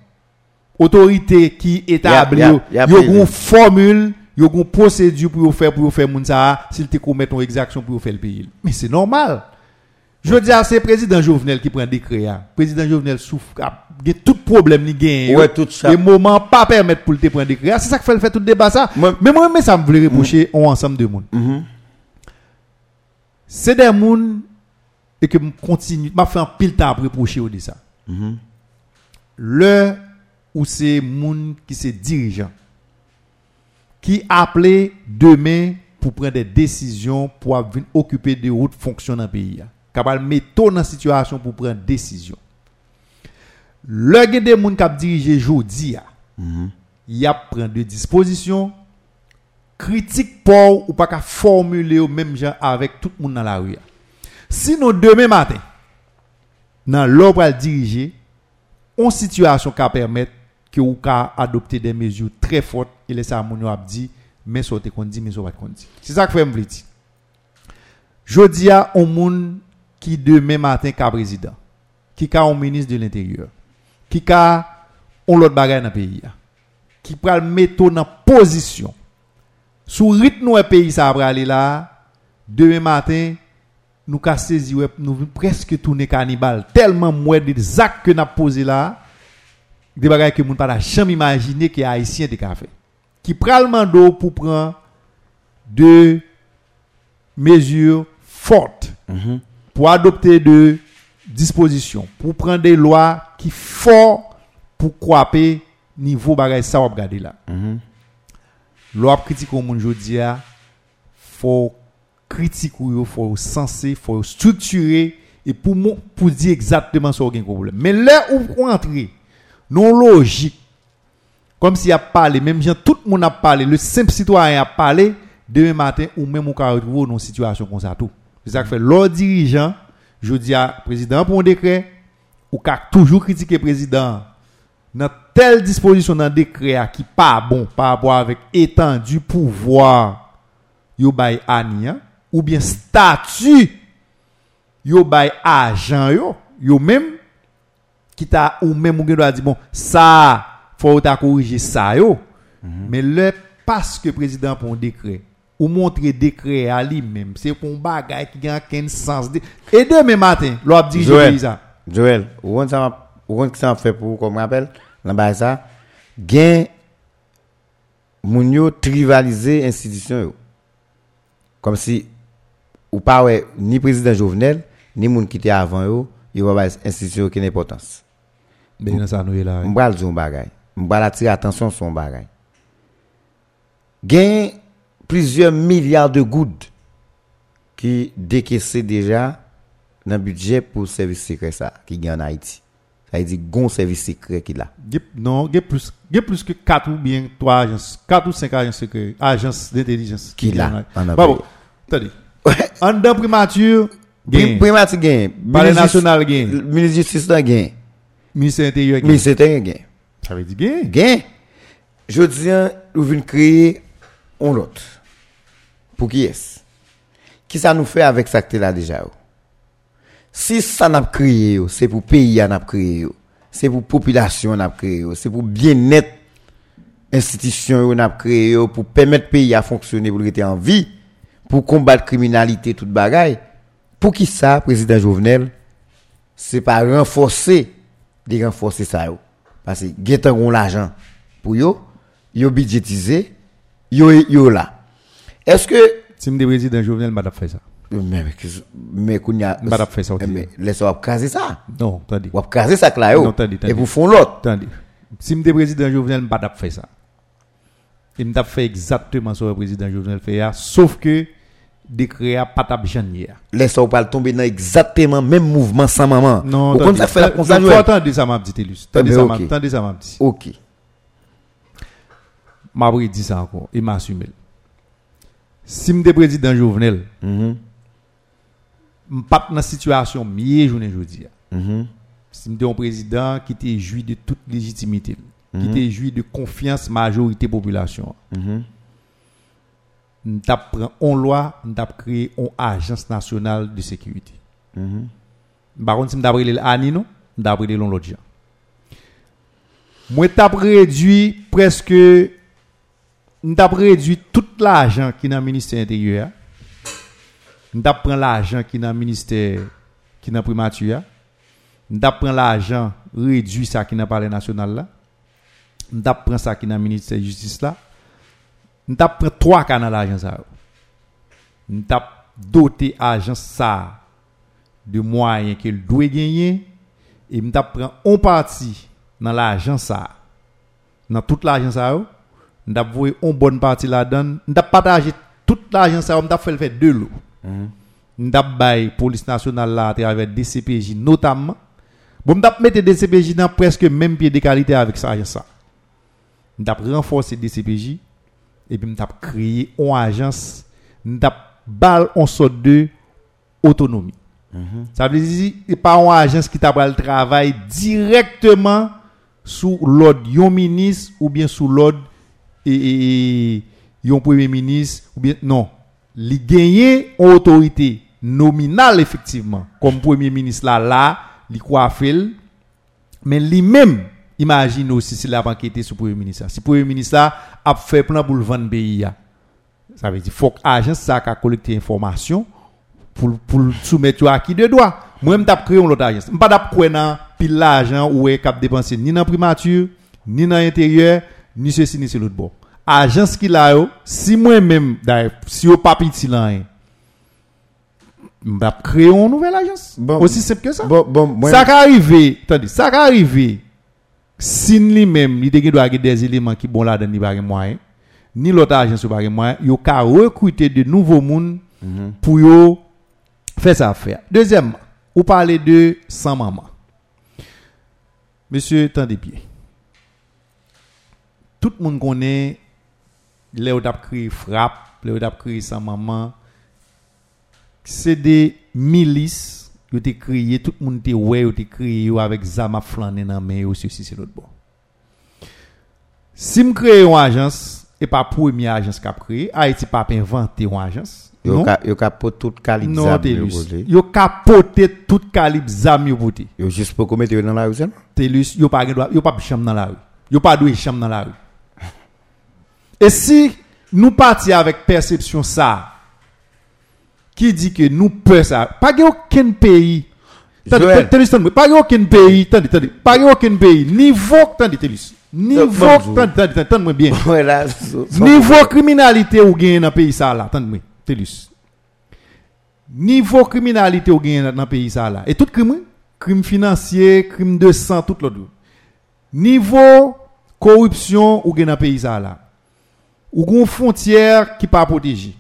autorité qui établit Y a- yo y a- y a gon formule, yo gon procédure pour faire pour faire moun ça s'il te commet une exaction pour faire le pays. Mais c'est normal. Je dis à c'est président Jovenel qui prend décret hein. Président Jovenel souffre a gen tout problème ni gen. Ouais, tout ça. Et moment pas permettre pour le te prendre décret. C'est ça qui fait le fait tout débat ça. Mais moi mais ça me voulait reprocher un ensemble de monde. Mhm. C'est des gens et que continue, m'a fait un pile temps pour reprocher au de ça. Mhm. Le ou c'est moun qui c'est dirigeant qui appelé demain pour prendre des décisions pour occuper des hautes fonctions dans le pays capable mettre dans situation pour prendre des décisions le gen des moun qui diriger jodi a il mhm. a prend des dispositions critique pour ou pas qu'à formuler au même genre avec tout le monde dans la rue sinon demain matin dans l'obra diriger une situation qui permettre que ou ka adopter des mesures très fortes et les ça mon dit mais ça te dit mais ça pas dit c'est ça que fait me dit jodi a on moun qui demain matin ka président qui ka un ministre de l'intérieur qui ka on l'autre bagaille dans pays qui pral mettre en position. Sous rythme nou e pays ça va aller là demain matin nous ka saisi nous presque tourner cannibale tellement moins de zac que n'a posé là des bagages que moun pas la jamais imaginer que haïtien de café qui pralement d'eau pour prendre de mesures fortes mm -hmm. pour adopter de dispositions pour prendre des lois qui fort pour croiper niveau bagage ça on regarder là mm -hmm. loi critique au monde jodi a ah, faut critique ou faut sensé faut structurer et pour pour dire exactement ce qu'on problème mais là où on entre non logique. Comme si a parlé même gens tout le monde a parlé le simple citoyen a parlé demain matin ou même on ka retrouver dans une situation comme ça tout. C'est ça que fait l'ordre dirigeant. Je dis à président pour un décret ou ka toujours critiquer président dans telle disposition dans décret qui pas bon par rapport avec étendu pouvoir yo hein, ou bien statut yo bay agent même qui t'a ou même ou doit dire bon ça faut ta corriger ça yo. Mais le parce que président pour un décret ou montrer décret à lui même c'est pour un bagay qui a aucun sens. Et demain matin l'on le Joël. ça. Joël, ou on ça ou on qui ça fait pour comme rappel dans bas ça gen moun yo trivalize institisyon yo. Kom si ou pa wè ni prezident Jovenel, ni moun ki te avan yo, yo wè wè institisyon yo ki n'importans. Ben nan sa nou e la. Mbral zon bagay. Mbral atire atensyon son bagay. Gen plusieurs milliards de goud ki dekese deja nan budget pou servis sekre sa ki gen en Haïti. Ça veut dire gon service secret qui là. Non, il y a plus, il y a plus que 4 ou bien 3 agences, 4 ou 5 agences secrètes, agences d'intelligence. Qui là, en Bon, attendez. En primature, Prim- gain. Primat gen. Palais national gain. Ministre justice là gen. Ministère intérieur, gain. Ministre intérieur gen. Ça veut dire gain. Gen. Je dis, nous venons créer un autre. Pour qui est-ce? Qui ça nous fait avec ça que là déjà? Si ça n'a pas créé, c'est pour pays n'a pas créé, c'est pour population n'a pas créé, c'est pour bien-être institution n'a créé, pour permettre pays à fonctionner, pour rester en vie, pour combattre criminalité, toute bagaille. Pour qui ça, président Jovenel? c'est pas renforcer, de renforcer ça. Parce que, getan gon l'argent pour yo, yo budgétisé, yo, yo là. Est-ce que, Si je suis président Jovenel, je vais faire ça. mais, mais, mais, fait ça aussi. mais, laisse-moi caser ça. Non, attendez. Ou caser ça, là. Non, attendez. Et pour fond l'autre. Attendez. Si je suis président Jovenel, je vais faire ça. Il m'a fait exactement ce que le président Jovenel fait, sauf que décret a pas tap janvier. Laisse-moi pas tomber dans exactement même mouvement sans maman. Non, Ou comme ça fait la constat, attendre ça, m'a dit, Télus. Attendez mais ça, ok. m'a attendez ça, m'a dit. Ok. M'a dit ça encore. Il m'a assumé. Si suis président Jovenel, Mhm. je suis pas dans situation mieux journée aujourd'hui. Mhm. Si je suis un président qui était joui de toute légitimité, qui était joui de confiance majorité population, Mhm. Nous pris une loi, nous créé une agence nationale de sécurité. Mhm. Par contre, si je suis l'ANI, suis pris l'autre gens. Moi, je réduit presque, je réduit tout l'argent qui est dans le ministère intérieur. Je prends l'argent qui est dans le ministère, qui est dans primature. Je prends l'argent réduit ça qui est dans le palais national là. Je prends ça qui est dans le ministère de la justice là. Je prends trois canaux l'argent ça. Je doté agence ça de moyens qu'il doit gagner. Et m'ta prend un parti dans l'argent ça. Dans toute l'argent ça m'ta voué une bonne partie là-dedans. M'ta partager toute l'argent ça m'ta fait deux lots m'ta bail police nationale là à travers DCPJ notamment. Bon m'ta mettre DCPJ dans presque même pied de qualité avec ça ça. M'ta renforcer DCPJ et puis m'tap créé une agence m'tap bal on sorte de autonomie. Mm-hmm. ça veut dire c'est pas une agence qui t'a le travail directement sous l'ordre d'un ministre ou bien sous l'ordre et, et, premier ministre ou bien non. Li gagne une autorité nominale effectivement. Comme premier ministre là là li coiffel mais lui-même imagine aussi si la banque était sous premier ministre. Si premier ministre là ap fè plan pou l'van beyi ya. Sa ve di fòk ajans sa ka kolekte informasyon pou, pou soumet yo a ki de doa. Mwen m tap kreyon lot ajans. M pa tap kwen nan pil la ajan ou e kap depanse ni nan primatur, ni nan interior, ni se si ni se lout bo. Ajans ki la yo, si mwen men, si yo papi ti lan yon, m tap kreyon nouvel ajans. Bon, Osi sep ke sa. Bon, bon, ça ka arrive, tadi, sa ka arrive, si lui-même, il doit avoir des éléments qui bon là dans les moyen, ni l'autre agence pas moyen, il ka recruter de nouveaux monde pour yo faire ça faire. Deuxièmement, vous parlez de sans maman. Monsieur, tendez bien. Tout le monde connaît les où créé frappe, les où créé sans maman. C'est des milices été créées, tout le monde était ouais, yo avec zama flané dans main ou ceci c'est l'autre bon. Si me crée une agence et pas première agence qui a créé, Haïti pas inventé une agence. yo ka, yo ka pot tout calibre zam yo posé. Yo capoté tout calibre zam yo. Yo juste pour commettre yo dans la rue seulement. Telus, yo pas yo pas chambre dans la rue. Yo pas doué chambre dans la rue. *laughs* Et si nous partions avec perception ça, qui dit que nous peur ça, pas aucun pays, Attendez, attendez, pas aucun pays, attendez, attendez, pas aucun pays, niveau, attendez, Telus, Niveau, tente, tente, tente-moi bien. Niveau criminalité ou gain dans le pays ça là, attendez-moi, Telus. Niveau criminalité ou gain dans le pays ça là. Et tout crime, crime financier, crime de sang, tout l'autre. Niveau corruption ou gain dans pays ça là. Ou gon frontière qui pas protégée.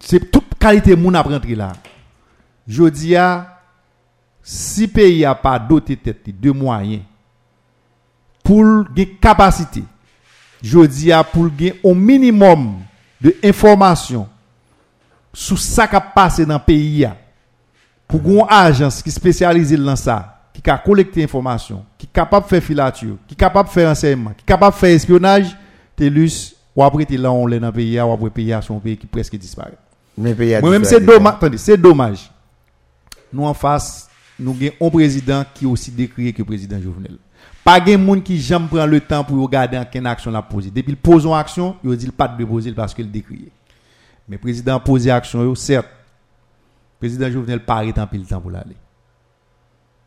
C'est toute qualité moun a rentré là. Je dis si pays a pas doté tête de moyens pour une capacité, je dis pour gain au minimum de informations sur ça qui passe dans le pays pour une agence qui spécialise dans ça qui capable collecter information, qui capable de faire filature, qui capable de faire enseignement, qui capable de faire espionnage, Telus ou après t'es là on l'est dans le pays, ou après pays son pays qui presque disparaît. Moi-même, c'est dommage. Attendez, c'est dommage. Nous, en face, nous avons un président qui est aussi décrié que le président Jovenel. Pas de monde qui jamais prend le temps pour regarder en quelle action la poser. Depuis qu'il pose une action, il dit pas de poser parce qu'il décrié. Mais le président pose action, yo, certes. Le président Jovenel pas arrêté en pile temps pour l'aller.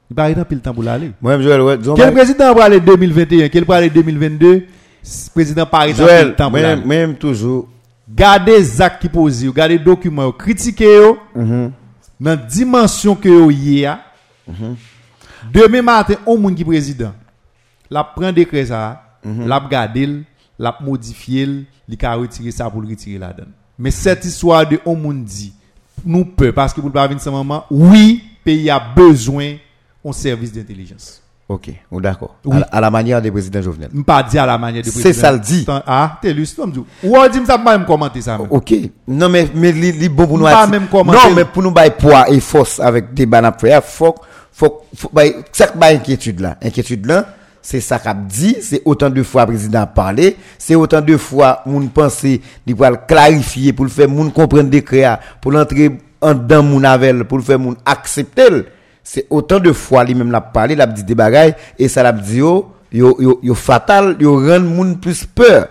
Il pas arrêté en pile temps pour l'aller. Moi-même, Joël, ouais, Quel président va aller 2021, quel va aller 2022, le président arrêté en pile temps pour l'aller. moi-même toujours, Gardez les actes qui posent, gardez les documents, yo, critiquez yo, mhm, dans la dimension que yo y a. Demain matin, on moun qui président. La prend décret ça, la garder, la modifier, li ka retirer ça pour le retirer là-dedans. Mais cette histoire de on moun dit nous peut parce que pour pas venir ce moment, oui, pays a besoin d'un service d'intelligence. Ok, on d'accord. Oui. À, la- à la manière des présidents Jovenel. Je pas dire à la manière de C'est président. ça le dit. Ah, t'es lu, c'est comme dit. Ou on dit ça pas même commenter ça même. Ok. Non, mais, mais li, li bon pour nous. Pas même commenter. Non, mais pour nous bailler poids et force avec des bannes après, faut, faut, faut, bailler- ça que bailler inquiétude là. Inquiétude là, c'est ça qu'a dit, c'est autant de fois le président a parlé, c'est autant de fois moun penser, il va le clarifier pour le faire moun comprendre des créa, pour l'entrer en dedans moun avec, pour le faire moun accepter. C'est autant de fois lui-même l'a parlé, l'a dit des bagailles, et ça l'a dit yo, yo, yo, yo fatal, yo rend moun plus peur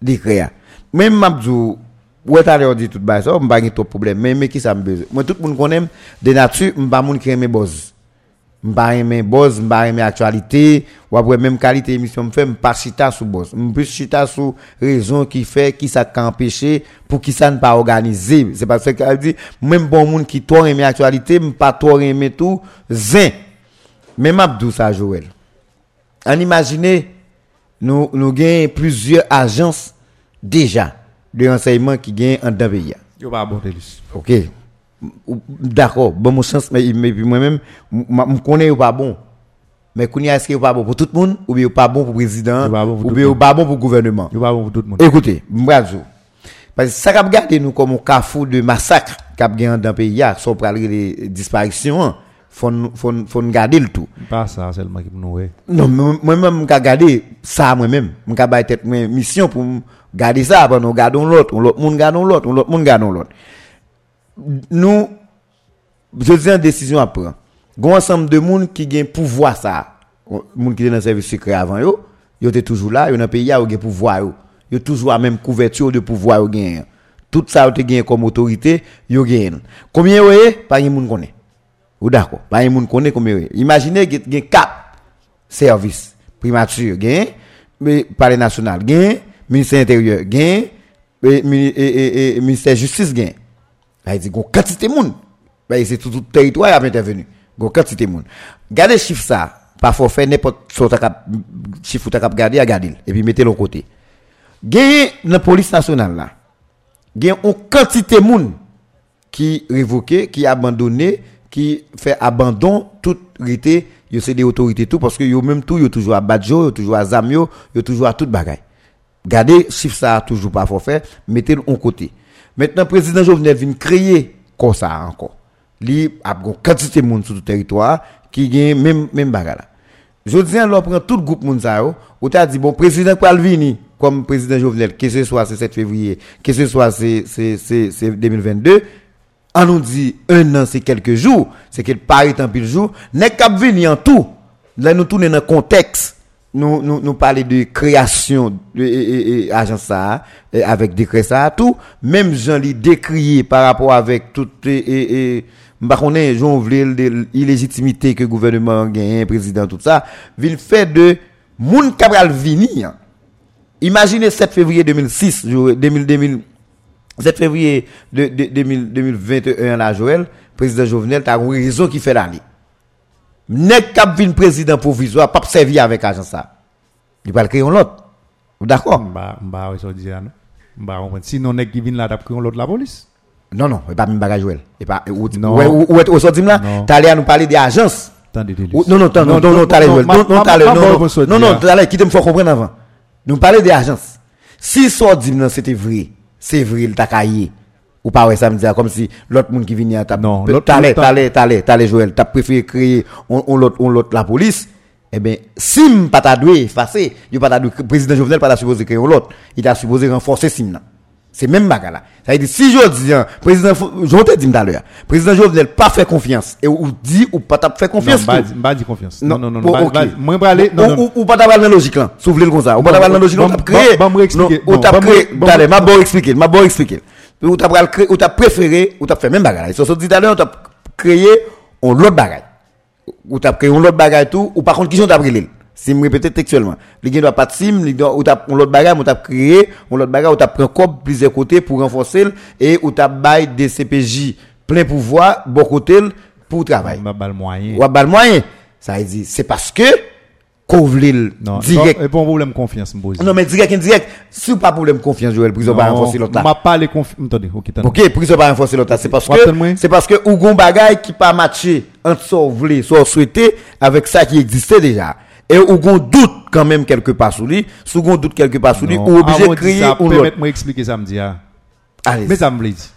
des créa. Même Mabdou, ouais, t'as dit tout bas, ça, m'pa gen trop problème, mais, mais qui ça me besoin? Moi, tout le monde connaît, de nature, m'pa moun qui aime buzz. M'pa aime buzz, m'pa aime actualité, ou après même qualité émission m'fait, m'pa chita sous buzz. M'pa chita sous raison qui fait, qui ça empêché, pour qui ça ne pas organisé. C'est parce que, elle dit, même bon monde qui toi aime actualité, m'pa toi aime tout, zin. Même Abdou ça, Joël. En imagine, nous, nous gagnons plusieurs agences déjà de renseignement qui gagnent en d'un pays. Pas. Ok. D'accord, bon mon chance, mais, mais moi-même, je connais pas bon. Mais qu'on est-ce qu'il pas bon pour tout le monde, ou bien pas bon pour le président, Ou bien pas bon pour le gouvernement? Pas bon pour tout le monde. Écoutez, m'brazou. Parce que ça qu'a regardé nous comme un carrefour de massacre qu'a gagné dans le pays, là, sans parler des disparitions, hein. faut faut garder le tout. Pas ça seulement qui nous. Non, moi- moi-même, je garder ça moi-même. Je vais tête mission pour garder ça, après nous gardons l'autre, l'autre monde gardons l'autre, l'autre monde gardons l'autre. Nous, je dis une décision à prendre. Il y a ensemble de monde qui ont pouvoir ça. Monde qui est dans le service secret avant yo, yo étaient toujours là, yo dans pays yo ont pouvoir yo. Yo toujours la même couverture de pouvoir yo gagne. Tout ça yo te gagne comme autorité, yo gagne. Combien yo est? Pas un monde connaît. Ou d'accord, pas un monde connaît combien yo. Imaginez qu'il y a quatre services primature mais palais national gain ministère intérieur gain et, et, et, et ministère justice gain il dit gon quantité monde bah c'est tout tout territoire a intervenu gon quantité monde gardez chiffre ça. Pas forfait n'importe soit cap chiffre ta cap garder garder. Et puis mettez le côté. Gain la police nationale là. Gain une quantité monde qui révoqué, qui abandonné, qui fait abandon toute rité, yo c'est des autorités tout parce que yo même tout yo toujours à badjo, yo toujours à zamio, yo toujours à toute bagaille. Gardez chiffre ça toujours pas forfait, mettez-le en côté. Maintenant président Jovenel vient créer comme ça encore. Li a une quantité de monde sur le territoire qui gagne même même bagaille là. Je dis on prend tout le groupe moun sa yo, ou t'a dit bon président venir comme président Jovenel, que ce soit ce 7 février, que ce soit c'est c'est c'est c'est 2022, on nous dit un an c'est quelques jours, c'est qu'il paraît en pile jour, n'est qu'à venir en tout. Là nous tourner dans le contexte nous nous nous parler de création de et, agence ça avec décret ça tout même Jean li décrié par rapport avec tout et, et, Jean vle de l'illégitimité que gouvernement gagne président tout ça vil fait de Moun Cabral vini, hein. imaginez 7 février 2006, jo- 2000, 2000, 7 février de, de- 2000 2021 la Joël, président Jovenel, t'as une raison qui fait l'aller. Nèg kap vin président provisoire, pas servi avec agent ça. Il va créer un l'autre. D'accord? Mba, mba, ouais, ça dit, là, non? Mba, on Sinon, nèg qui vient là, t'as pris l'autre la police? Non, non, et pas même bagage Joël. Et pas, ou, ou, ou, sorti là, t'allais à nous parler des agences. Non, non, non, non, non, non, t'allais, Non, non, t'allais, non, non, non, t'allais, quitte me faut comprendre avant. Nous parler des agences. Si dit, non, c'était vrai, c'est vrai, le tacaillé. Ou pas, ouais, ça me dit, comme si l'autre monde qui venait à ta, Non, l'autre- t'allais, t'allais, t'allais, t'allais, Joël, t'as préféré créer, on, on l'autre, on l'autre, la police. Eh bien, Sim pas t'a doué, effacé, il pas t'a doué, président Jovenel pas t'a supposé créer l'autre. Il t'a supposé renforcer Sim là. C'est même bagarre là. Ça veut dire, si je dis, hein, président, je te dit tout à l'heure, président Jovenel pas fait confiance, et ou dit, ou pas t'a fait Non, confiance. mba, tout. di- mba di confiance. Non, non, non, non. Moi, mba aller, non, Ou- non. Pas t'avoir dans logique là. Le comme ça. Ou pas Non, t'avoir dans la logique là. bon, créé. bon, bon, expliquer. Non, Ou Non, créé. Attendez, bon. m'a bon expliquer. M'a bon expliquer. Ou t'as ou préféré, ou t'as fait même bagarre. Ils se sont dit tout à l'heure, ou t'as créé un l'autre bagarre. Ou t'as créé un l'autre bagarre tout, ou par contre, qui sont t'as pris Si me répéter textuellement. Les gens doivent pas de sim, ou t'as un l'autre bagarre, ou t'as créé, un l'autre bagarre, ou t'as pris un corps plusieurs côtés pour renforcer, et ou t'as bail des CPJ plein pouvoir, bon côté, pour travail. Mba bal moyen. Ou à bal moyen. Ça veut dire, c'est parce que, Non, direct. Et un problème confiance. Non, mais direct, indirect. Si ou pas problème confiance, Joël, prison pas renforcer l'autre. M'a pas les confiance. Attendez, ok, prison pas renforcer l'autre. C'est parce que, c'est parce que, ou gon bagay qui pas matché entre ou voulez, soit souhaité avec ça qui existait déjà. Et ou gon doute quand même quelque part sous lui, sous gon doute quelque part sous lui, ou obligé de de crier ça, ou l'autre. Permettez-moi expliquer ça, me dit. ah. Allez. Mais ça me dit.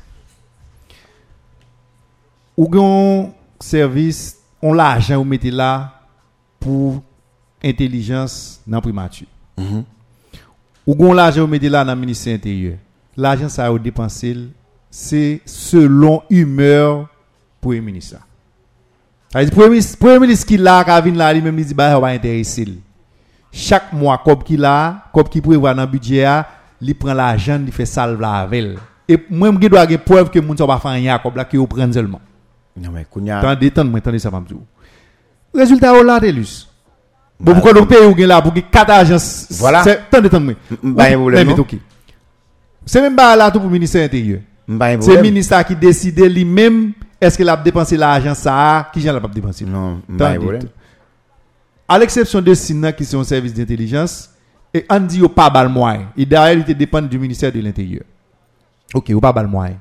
Ou gon service, on l'argent ou mettez là pour intelligence dans primature. Mm -hmm. Ou gon l'argent ou mettez là dans le ministère intérieur. L'argent ça vous dépensé, c'est selon humeur pour le ministre. Ça veut dire, premier ministre qui l'a, qui vient là, lui-même, il dit, bah, ça va intéresser. Chaque mois, comme qui l'a, comme qui prévoit dans le budget, il prend l'argent, il fait salve la avec Et moi, je dois avoir preuve que moun ça va faire rien, comme là, qui vous prend seulement. Non, mais, kounya. Attendez, attendez, attendez, ça va me dire. Résultat, on l'a, Delus. Bon, pourquoi nous payons là pour que quatre agences. Voilà. c'est- pas problème, Mais, non? ok. C'est même pas là tout pour le ministère intérieur. Un C'est le ministère qui décide lui-même est-ce qu'il a dépensé l'argent ça, qui a pas dépensé. Non, Tandis- problème. À l'exception de SINA qui sont service d'intelligence, et on dit pas bal moyen. Et derrière, il dépend du ministère de l'Intérieur. Ok, au pas bal moyen.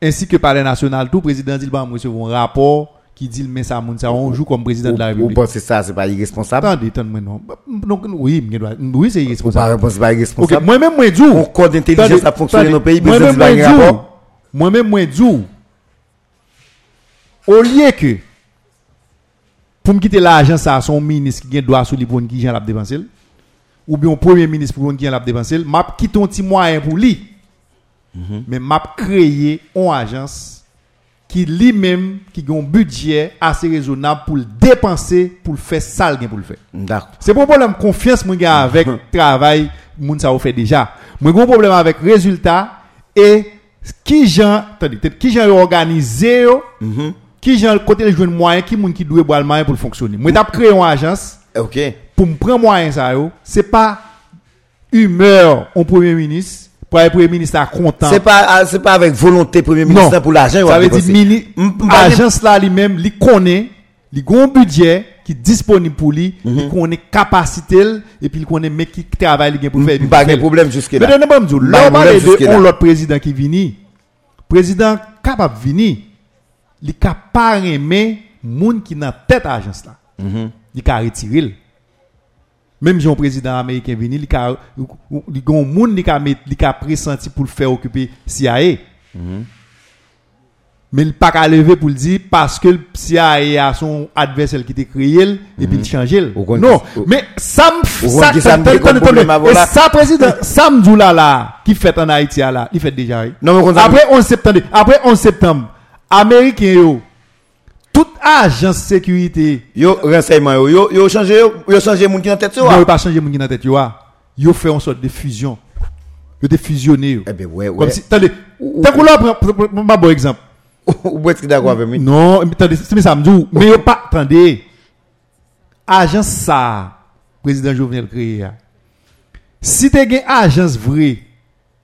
Ainsi que par les national, tout président dit, bah, recevoir un rapport qui dit, mais ça, moun, ça, on joue comme président de la République. pensez ça, c'est pas irresponsable? Attendez, attendez, non. Donc, oui, doit- oui, c'est pas irresponsable. pas Ok, irresponsable? moi-même, moi, dis, On code d'intelligence fonctionné attendez. dans le pays, moi, pas un dis, rapport. Moi-même, moi, dis, au lieu que, pour me quitter l'argent, ça, son ministre qui a droit sur les pour qui a dépensé, ou bien un premier ministre pour qui a dépensé, m'a quitté un petit moyen pour lui. Mais m'a créé une agence qui lui-même, qui a un budget assez raisonnable pour le dépenser, pour le faire sale pour le faire. D'accord. C'est un problème confiance moi gars avec travail moun ça fait déjà. Moi gros problème avec résultat et qui gens attendez qui gens organisé yo, qui gens côté les jeunes moyens qui moun qui doit boire le moyen pour fonctionner. Moi t'a créé une agence Ok. pour me prendre moyen ça yo, c'est pas humeur au premier ministre pour le premier ministre à content. C'est pas, ah, c'est pas avec volonté premier ministre pour l'argent. Ça veut dire mini M- m- pas agence là lui-même, lui connaît, lui a un budget qui est disponible pour lui, Mhm. il connaît capacité et puis il connaît mec qui travaille pour faire. Pas de problème jusque Mais là. donnez-moi dire, Pas là on parle de l'autre président qui vini. Président capable vini, il capable aimer moun qui dans tête agence là. Mhm. Il ka retirer. Même si un président américain vini, il il il ka met il ka pressenti pour le faire occuper CIA. Mais il pas qu'à lever pour le dire parce que le CIA a son adversaire qui était créé et puis il change. Ou kon- Non, mais kon ça qui ça président Sam là là qui fait en Haïti là, il fait déjà. Non, mais Après 11 septembre, après 11 septembre, américain yo toute agence sécurité Yo, renseignement, yo, yo, yo changé, yo, yo changé moun qui dans tête, yo. Non, ah. yo pas changer moun qui dans tête yo. ah. Yo fait une sorte de fusion. Yo te fusionné yo. Eh ben, ouais, Comme ouais. si attendez, t'as qu'on là prend un bon exemple. *laughs* Ou est-ce que d'accord avec moi? Non, mais attendez, c'est mais ça me dit, mais yo pas attendez. Agence ça président Jovenel créé. ya. Si tu as une agence vraie,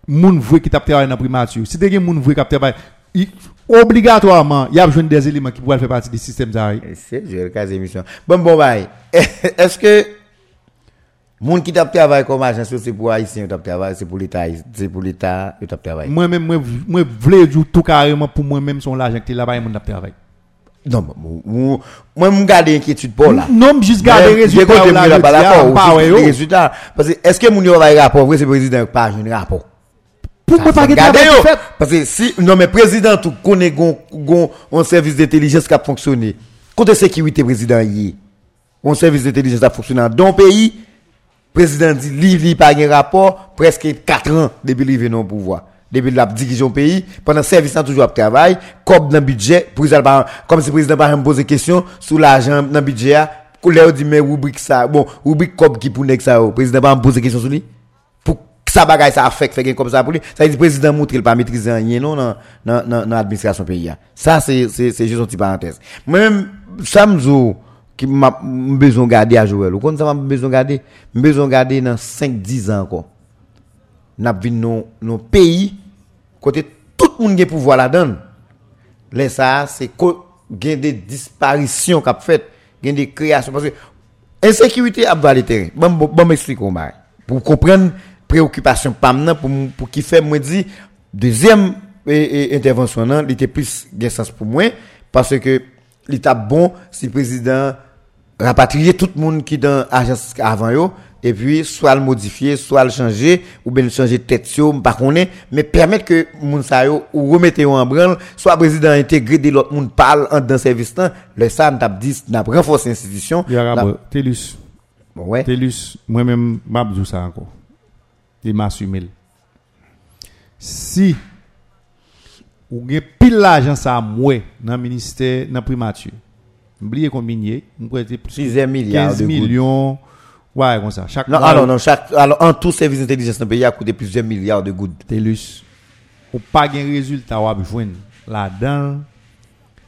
moun vrai qui t'a travaillé dans la primature, si tu as moun vrai qui t'a travaillé, il- obligatoirement, il y a des éléments qui pourraient faire partie du système. Eh, c'est le cas d'émission. Bon, bon, bye. *laughs* Est-ce que gens qui tapent travail comme agent, c'est pour Haïtien, c'est pour l'État, c'est pour l'État, ils tapent travail. Moi-même, moi, moi, voulais dire tout carrément pour moi-même, son l'argent qui est là-bas, ils tapent travail. Non, moi, moi, je garde inquiétude pour là. Non, juste garder les résultats. Je ah, garde les résultats. Parce que est-ce que mon rapport, c'est le président, pas un rapport? Pourquoi pas fait? Parce que si, non, mais président, tout connaît un service d'intelligence qui a fonctionné. Côté sécurité, président, y. Un service d'intelligence a fonctionné dans le pays. Président dit, li, li, pas un rapport, presque 4 ans depuis qu'il est au pouvoir. Depuis la dirigeant pays, pendant service ans toujours à travail, comme dans le budget, comme si le président par exemple pose question sur l'argent dans le budget, qu'on leur dit, mais rubrique ça, bon, rubrique comme qui pour ça, oh. président par exemple pose question sur lui sa bagay sa afek fè gen kom sa pou li, sa yi di prezident moutre l pa metrize an yen nou nan, nan, nan, nan administrasyon peyi ya. Sa se, se, se, se ti parantez. Mwen, sa mzou ki mbezon gade a Joel, ou kon sa mbezon gade, mbezon gade nan 5-10 an kon. Nap vin nou, nou peyi, kote tout moun gen pouvo la don. Lè sa, se kote gen de disparisyon kap fèt, gen de kreasyon, parce que, insécurité a valé terrain. Bon, bon, bon, m'explique, Pour comprendre, préoccupation pam pour pour qui fait moi dit deuxième eh, eh, intervention il était plus gen sens pour moi parce que l'état bon si le président rapatrier tout le monde qui dans agence avant yo et puis soit le modifier soit le changer ou bien le changer tête yo pas connaît mais permettre que moun sa yo ou remettre en branle soit président intégré de l'autre monde parle en dans service temps le ça n'a dit n'a renforcer institution Il y a un n'a- rapport. Télus. Bon, ouais Télus, moi-même, m'a dit ça encore. Il m'a assumé. Si, ou gen pile l'argent ça moi dans le ministère, dans le primature, oubliez combien être 6 milliards 15 de gouttes. millions, ouais, comme ça. Chaque Non, mois, alors, non, chaque, alors, en tout service d'intelligence dans le pays, a coûté plusieurs milliards de gouttes. Télus, ou pas gen résultat, ou besoin là-dedans,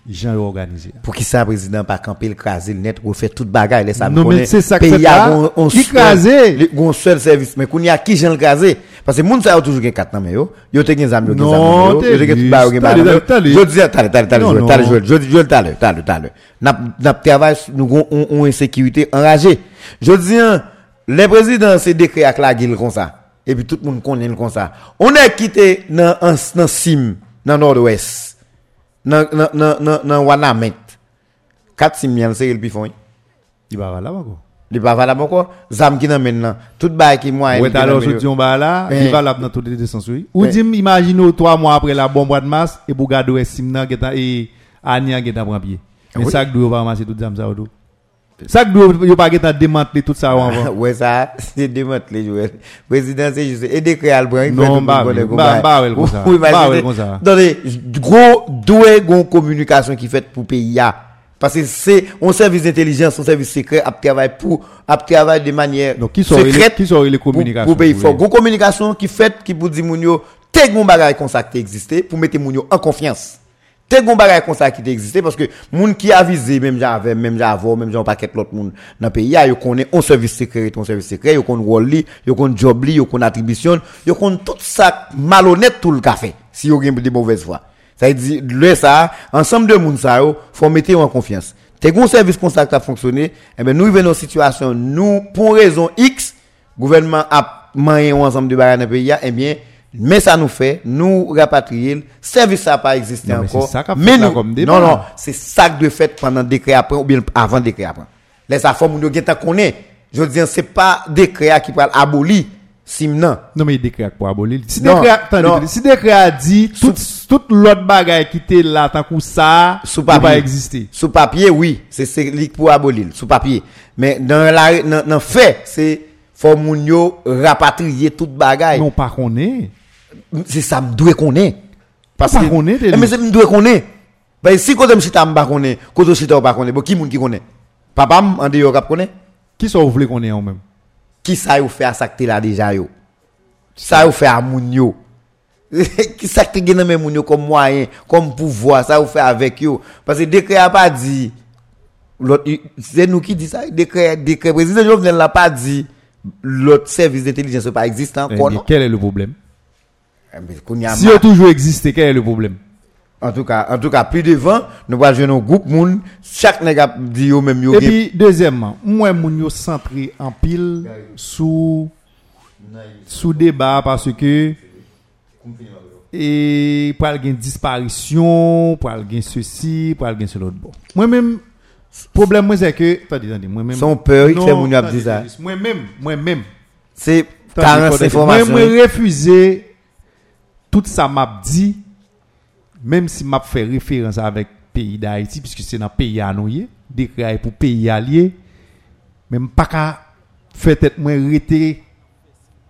gens organisé. Pour qui ça, président, pas camper le craser le net, ou faire toute bagaille, laisse ça Non, mais c'est ça que a là. Qui craser? gon seul service. Mais qu'on y a qui j'en le craser? Parce que moun sa yo toujours gen quatre nan men yo. Yo te gen zam yo gen zam yo. t'es Yo te gen tout ba yo gen ba yo. Je dis, t'allez, t'allez, Non, Joël, t'allez, Joël. Joël, t'allez, t'allez, t'allez. N'a, n'a travail, nous gon, on, on insécurité enragée. Je dis, hein, les présidents, c'est décret avec la gueule comme ça. Et puis tout le monde connaît comme ça. On est quitté dans, en- dans Sim, dans Nord-Ouest. nan wana ment. Kat sim yan se el pi fon. Li ba vala bako. Li ba vala bako. Zam ki nan men nan. Tout ba ki mwa. Ou et alo jodi yon ba la, li valab nan tout de desansou. Ou dim imagine ou 3 mwa apre la bombwa de mas, e bou gado e sim nan getan, e anya getan pran piye. Men sak dou yo ba ramase tout zam sa ou dou. Ça, que il pas qui démanteler tout ça *laughs* avant. ouais, ça, c'est démantelé, Joël. Président, c'est juste, et décret le brin, Non, bah bah, bah, comme ça. Bah, comme ça. Attendez, gros, doué, gros communication qui fait pour pays, ya. Parce que c'est un service d'intelligence, un service secret, à travailler pour, à travailler de manière Donc, qui sont secrète. les, qui sont les communications? pour pays vous fort. Gros communication qui fait, qui pour dire moun yo, te gon bagay comme ça qui existait, pour mettre moun yo en confiance. Te gon bagay comme ça qui existait, parce que moun qui a visé, même j'avais, même j'avais, même j'en paquet l'autre moun dans le pays, yo connaît un service secret, un service secret, yo connaît rôle li, yo connaît job li, yo connaît attribution, yo connaît tout ça malhonnête tout le café, si yo gen de mauvaise foi. Ça dire, le ça, ensemble de moun ça faut mettre en confiance. Te gon service comme ça qui a fonctionné, eh ben, nous venons en situation, nous, pour raison X, gouvernement a un ensemble de bagages dans le pays, eh bien, mais ça nous fait, nous rapatrier, le service ça n'a pas existé Non, mais encore. mais là nous, comme débat. non, non, c'est ça que de fait pendant décret après, ou bien avant décret après. Les affaires, nous devons connaître. Je veux dire, c'est pas décret qui peut abolir, Simnan. Non, mais il décret pour abolir? Si décret, si décret a dit, tout, tout l'autre bagaille qui était là, tant que ça, Sous papier. pas exister. Sous papier, oui, c'est c'est pour abolir, sous papier. Mais dans la, dans, dans fait, c'est, faut moun yo rapatrier toute bagaille. Non, pas qu'on est. c'est ça me doit connaître. Parce que connaître eh, mais c'est me doit connaître. Ben si quand je chita m'pa connaît quand je chita pas connaît bon qui monde qui connaît? Papa en dehors cap connaît? Qui ça vous voulez connaître en même? Qui ça vous fait à sacter là déjà yo? Ça vous fait à moun yo. *laughs* Qui ça te gagne même moun yo comme moyen comme pouvoir ça vous fait avec yo. Parce que décret a pas dit c'est nous qui dit ça décret décret président Jovenel l'a pas dit l'autre service d'intelligence pas existant eh, encore quel est le problème? Si marre. il a toujours existé, quel est le problème? En tout cas, en tout cas, plus devant, nous allons jouer un groupe moun, chaque nègre a dit yo même yo Et puis, deuxièmement, moi, moun yo centré en pile sous, sous débat parce que, et, pour une disparition, pour une ceci, pour une cela. Bon. Moi-même, problème, moi, c'est que, attendez, attendez, moi-même. Son peur, il fait attendez, dit ça. Moi-même, moi-même. C'est carence attendez. information. Moi, moi, refuser tout ça m'a dit, même si m'a fait référence avec pays d'Haïti, puisque c'est dans le pays à nous, décret pour pays allié, même pas qu'à faire tête moi rester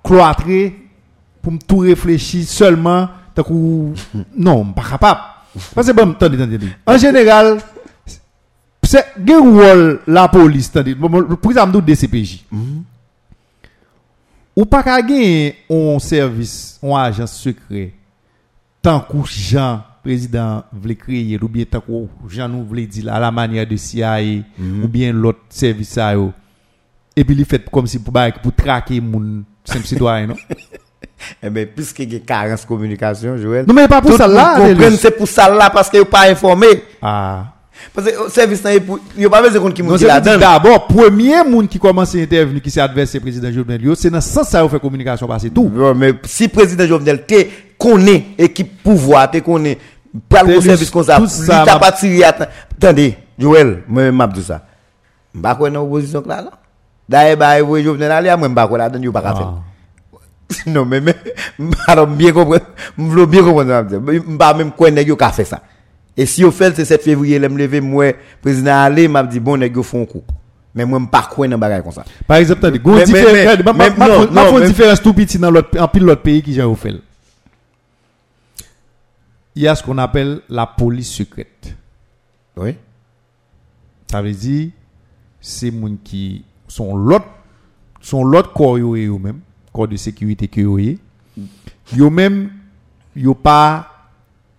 cloîtré pour me tout réfléchir seulement, que, *laughs* non, pas capable. Parce que bon, attendez, attendez, attendez. En général, c'est, rôle la police, attendez, pour exemple, nous DCPJ. Ou pa ka gen yon servis, yon ajans sekre, tankou jan prezident vle kreye, ou bien tankou jan nou vle di la la manye de CIA, mm -hmm. ou bien lot servis a yo, epi li fet kom si pou barek pou trake moun semp sidwayen, non? Ebe, *laughs* eh piske gen karens komunikasyon, Joël. Non men, pa pou sa la. Kompren se pou sa la, paske yo pa informe. Ah. Parce que le service il n'y a pas besoin de qu'on qui non, monte la donne. D'abord, premier monde qui commence à intervenir qui s'est adverse président Jovenel c'est dans ce sens ça fait communication passer tout. Non, mais si le président Jovenel te connaît équipe pouvoir, te connaît pas le service comme ça, tout ça, t'a pas tiré attendez, Joël, moi m'a dit ça. M'pa connaît opposition là là. D'ailleurs, bah vous Jovenel aller moi m'pa quoi là, pas faire. Ah. *laughs* Non, mais, mais, *laughs* alors, bien comprendre, m'vlo bien comprendre, m'pa même quoi, n'est-ce pas, fait ça. Et si au fait, c'est 7 février, l'aime lever, moi, président allé, m'a dit, bon, nèg font coup. Mais moi, m'pas quoi dans bagay comme ça? Par exemple, attendez, gon Mais- mais- différence- ma- mais- différence tout petit dans l'autre, en pile l'autre pays qui j'ai fait. Il y a ce qu'on appelle la police secrète. Oui. Ça veut dire, c'est moun qui sont l'autre, sont l'autre corps yo même, corps de sécurité que yo. Yo même, yo pas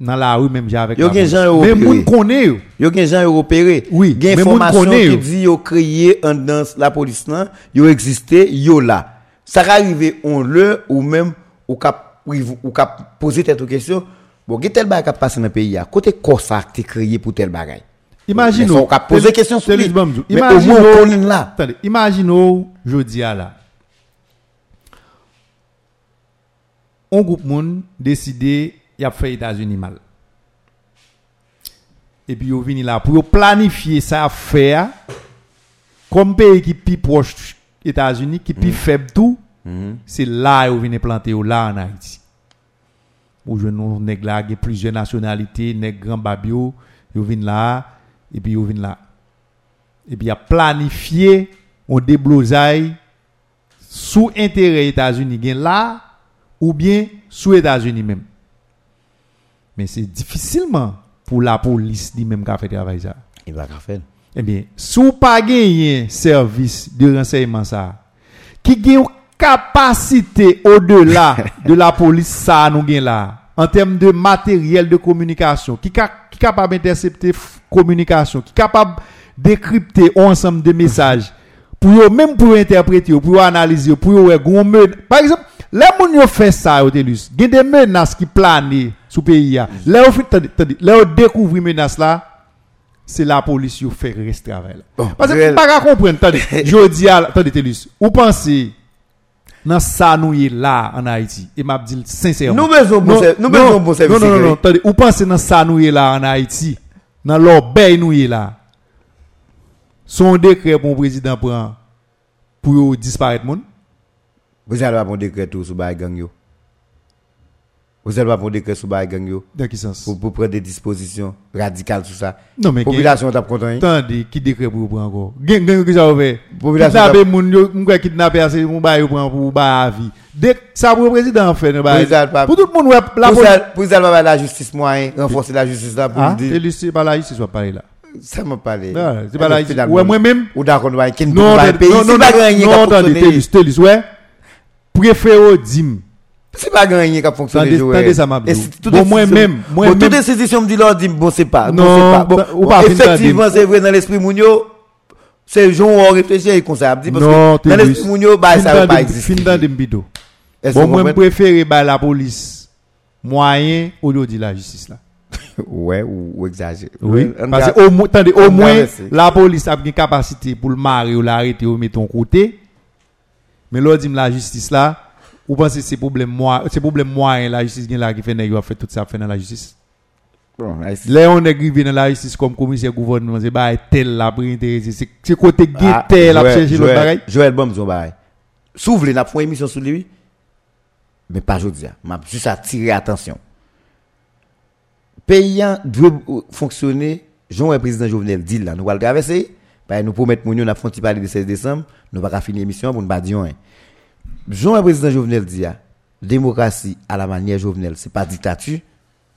dans la rue même j'ai avec Yo gen jan yo Mais moun connaît yo. Yo gen jan yo opéré. Oui, gen information qui dit yo créé en dans la police nan, yo existé, yo là. Ça va arriver on le ou même ou cap ou cap poser telle question. Bon, gen tel bagay qui passe dans le pays a. Côté ça t'es créé pour tel bagay. Imagine on ka poser question sur lui. Mais au moins, on là. Attendez, imagine je dis là. Un groupe moun décidé y a fait États-Unis mal. Et puis yo vini là pour planifier ça faire comme pays qui plus proche États-Unis qui plus faible tout, c'est là yo vini planter yo là en Haïti. Ou je nous nèg là qui plusieurs nationalités, nèg grand babio, yo vinn là et puis yo vinn là. Et puis il a planifié on déblosaille sous intérêt États-Unis là ou bien sous États-Unis même. Men se difisilman pou la polis li menm ka fe travay sa. E eh baka fel. Ebyen, sou pa genyen servis de renseyman sa, ki gen ou kapasite o de la, de la polis sa nou gen la, an tem de materyel de komunikasyon, ki, ka, ki kapab intercepte komunikasyon, ki kapab dekripte ansam de mesaj, pou yo menm pou yo interprete yo, pou yo analize yo, pou yo we goun men. Par exemple, le moun yo fe sa yo telus, gen de menas ki plane, sous pays. Là, attendez, là, découvre menace là, c'est la police qui fait reste travail. Bon, Parce que pas comprendre, attendez, je dis à, attendez, Telus, vous pensez, dans ça nous y est là en Haïti, et m'a dit sincèrement. Nous besoin bon nous non, besoin bon service Non, non, non, attendez, vous pensez dans ça nous y est là en Haïti, dans l'obéi nous est là, son décret pour le président prend pour disparaître moun? Vous allez pas prendre décret tout sur bail gang yo. Vous allez pas prendre décret sur bail gang yo? Dans quel sens? pour, pour prendre des dispositions radicales sur ça. Non, mais Population t'a content. hein? Attendez, qui décret pour vous prendre encore? Gen, gen, qui ça vous fait? Population Kidnapper moun yo, moun kidnapper c'est moun ba yo prend pour ba à vie. Dès ça pour président fait ne ba. Président pas- Pour tout le monde ouais, la Pour pour ça, va la justice moyen, renforcer la justice là pour Ah, dire. lycée pas soit parler là. Ça m'a parlé. Ah, c'est pas ici. Finalement, Ouais, moi-même. Ou d'accord, nous va Non, pas non, le pays, non, c'est non, non, attendez. Télus, Télus, ouais. Préfère dim. C'est pas gagné qui. Attendez, Joël. attendez ça, m'a Et dit. Bon, décision- moi-même, Bon, moi-même- toute décision me dit leur dit bon c'est pas, Non, c'est pas. Effectivement c'est vrai dans l'esprit moun yo. C'est gens on réfléchit comme ça, parce Non, que dans l'esprit moun yo, bah, ça va pas exister. Fin bidons. Est-ce Bon, moi, je préfère bah, la police moyen au lieu de la justice là. *laughs* Ouais, ou, ou exagère. Oui, On parce que au moins, attendez, on au moins, traverser. la police a une capacité pour le marier ou l'arrêter ou mettre ton côté. Mais là, dit la justice là, ou pensez que c'est problème moi, c'est problème moyen la justice qui là qui fait nèg fait tout ça fait dans la justice? Bon, là, on est arrivé dans la justice comme commissaire gouvernement, c'est bah tel la intéressé, c'est c'est côté Ah, tel la chercher l'autre bagaille. Joël Bom, son bagay. S'ouvre, n'a une émission sur lui. Mais pas aujourd'hui. M'a juste attirer attention. Payant doit fonctionner, Jean le président Jovenel dit là, nous allons le traverser. Bah, nous promettons yo, n'a fait parler de 16 décembre, nous pas finir l'émission pour ne pas dire. Jean le président Jovenel dit ah, démocratie à la manière Jovenel, c'est pas dictature.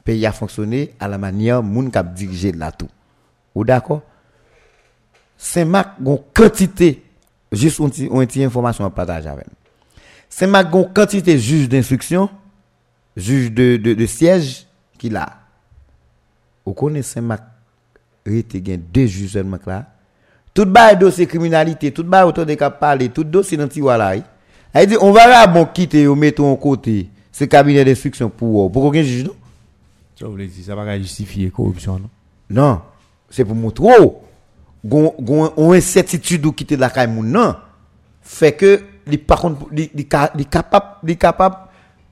Pays a fonctionné à la manière moun k'ap diriger là tout. Ou d'accord? Saint-Marc gon quantité juste on ti information à partager avec. Saint-Marc gon quantité juge d'instruction, juge de, de, de siège qu'il a. Vous connaissez Saint-Marc? Rete gen deux juges seulement là. Tout bail dossier criminalité, tout bail autant de cap parler, tout dossier dans tiroir là. Elle dit on va là bon quitter ou mettre en côté ce cabinet d'instruction pour pour aucun juge non? Ça veut dire ça va pas justifier corruption non? Non, c'est pour montrer oh, on incertitude ou quitter la caille non fait que li par contre li li li capable li capable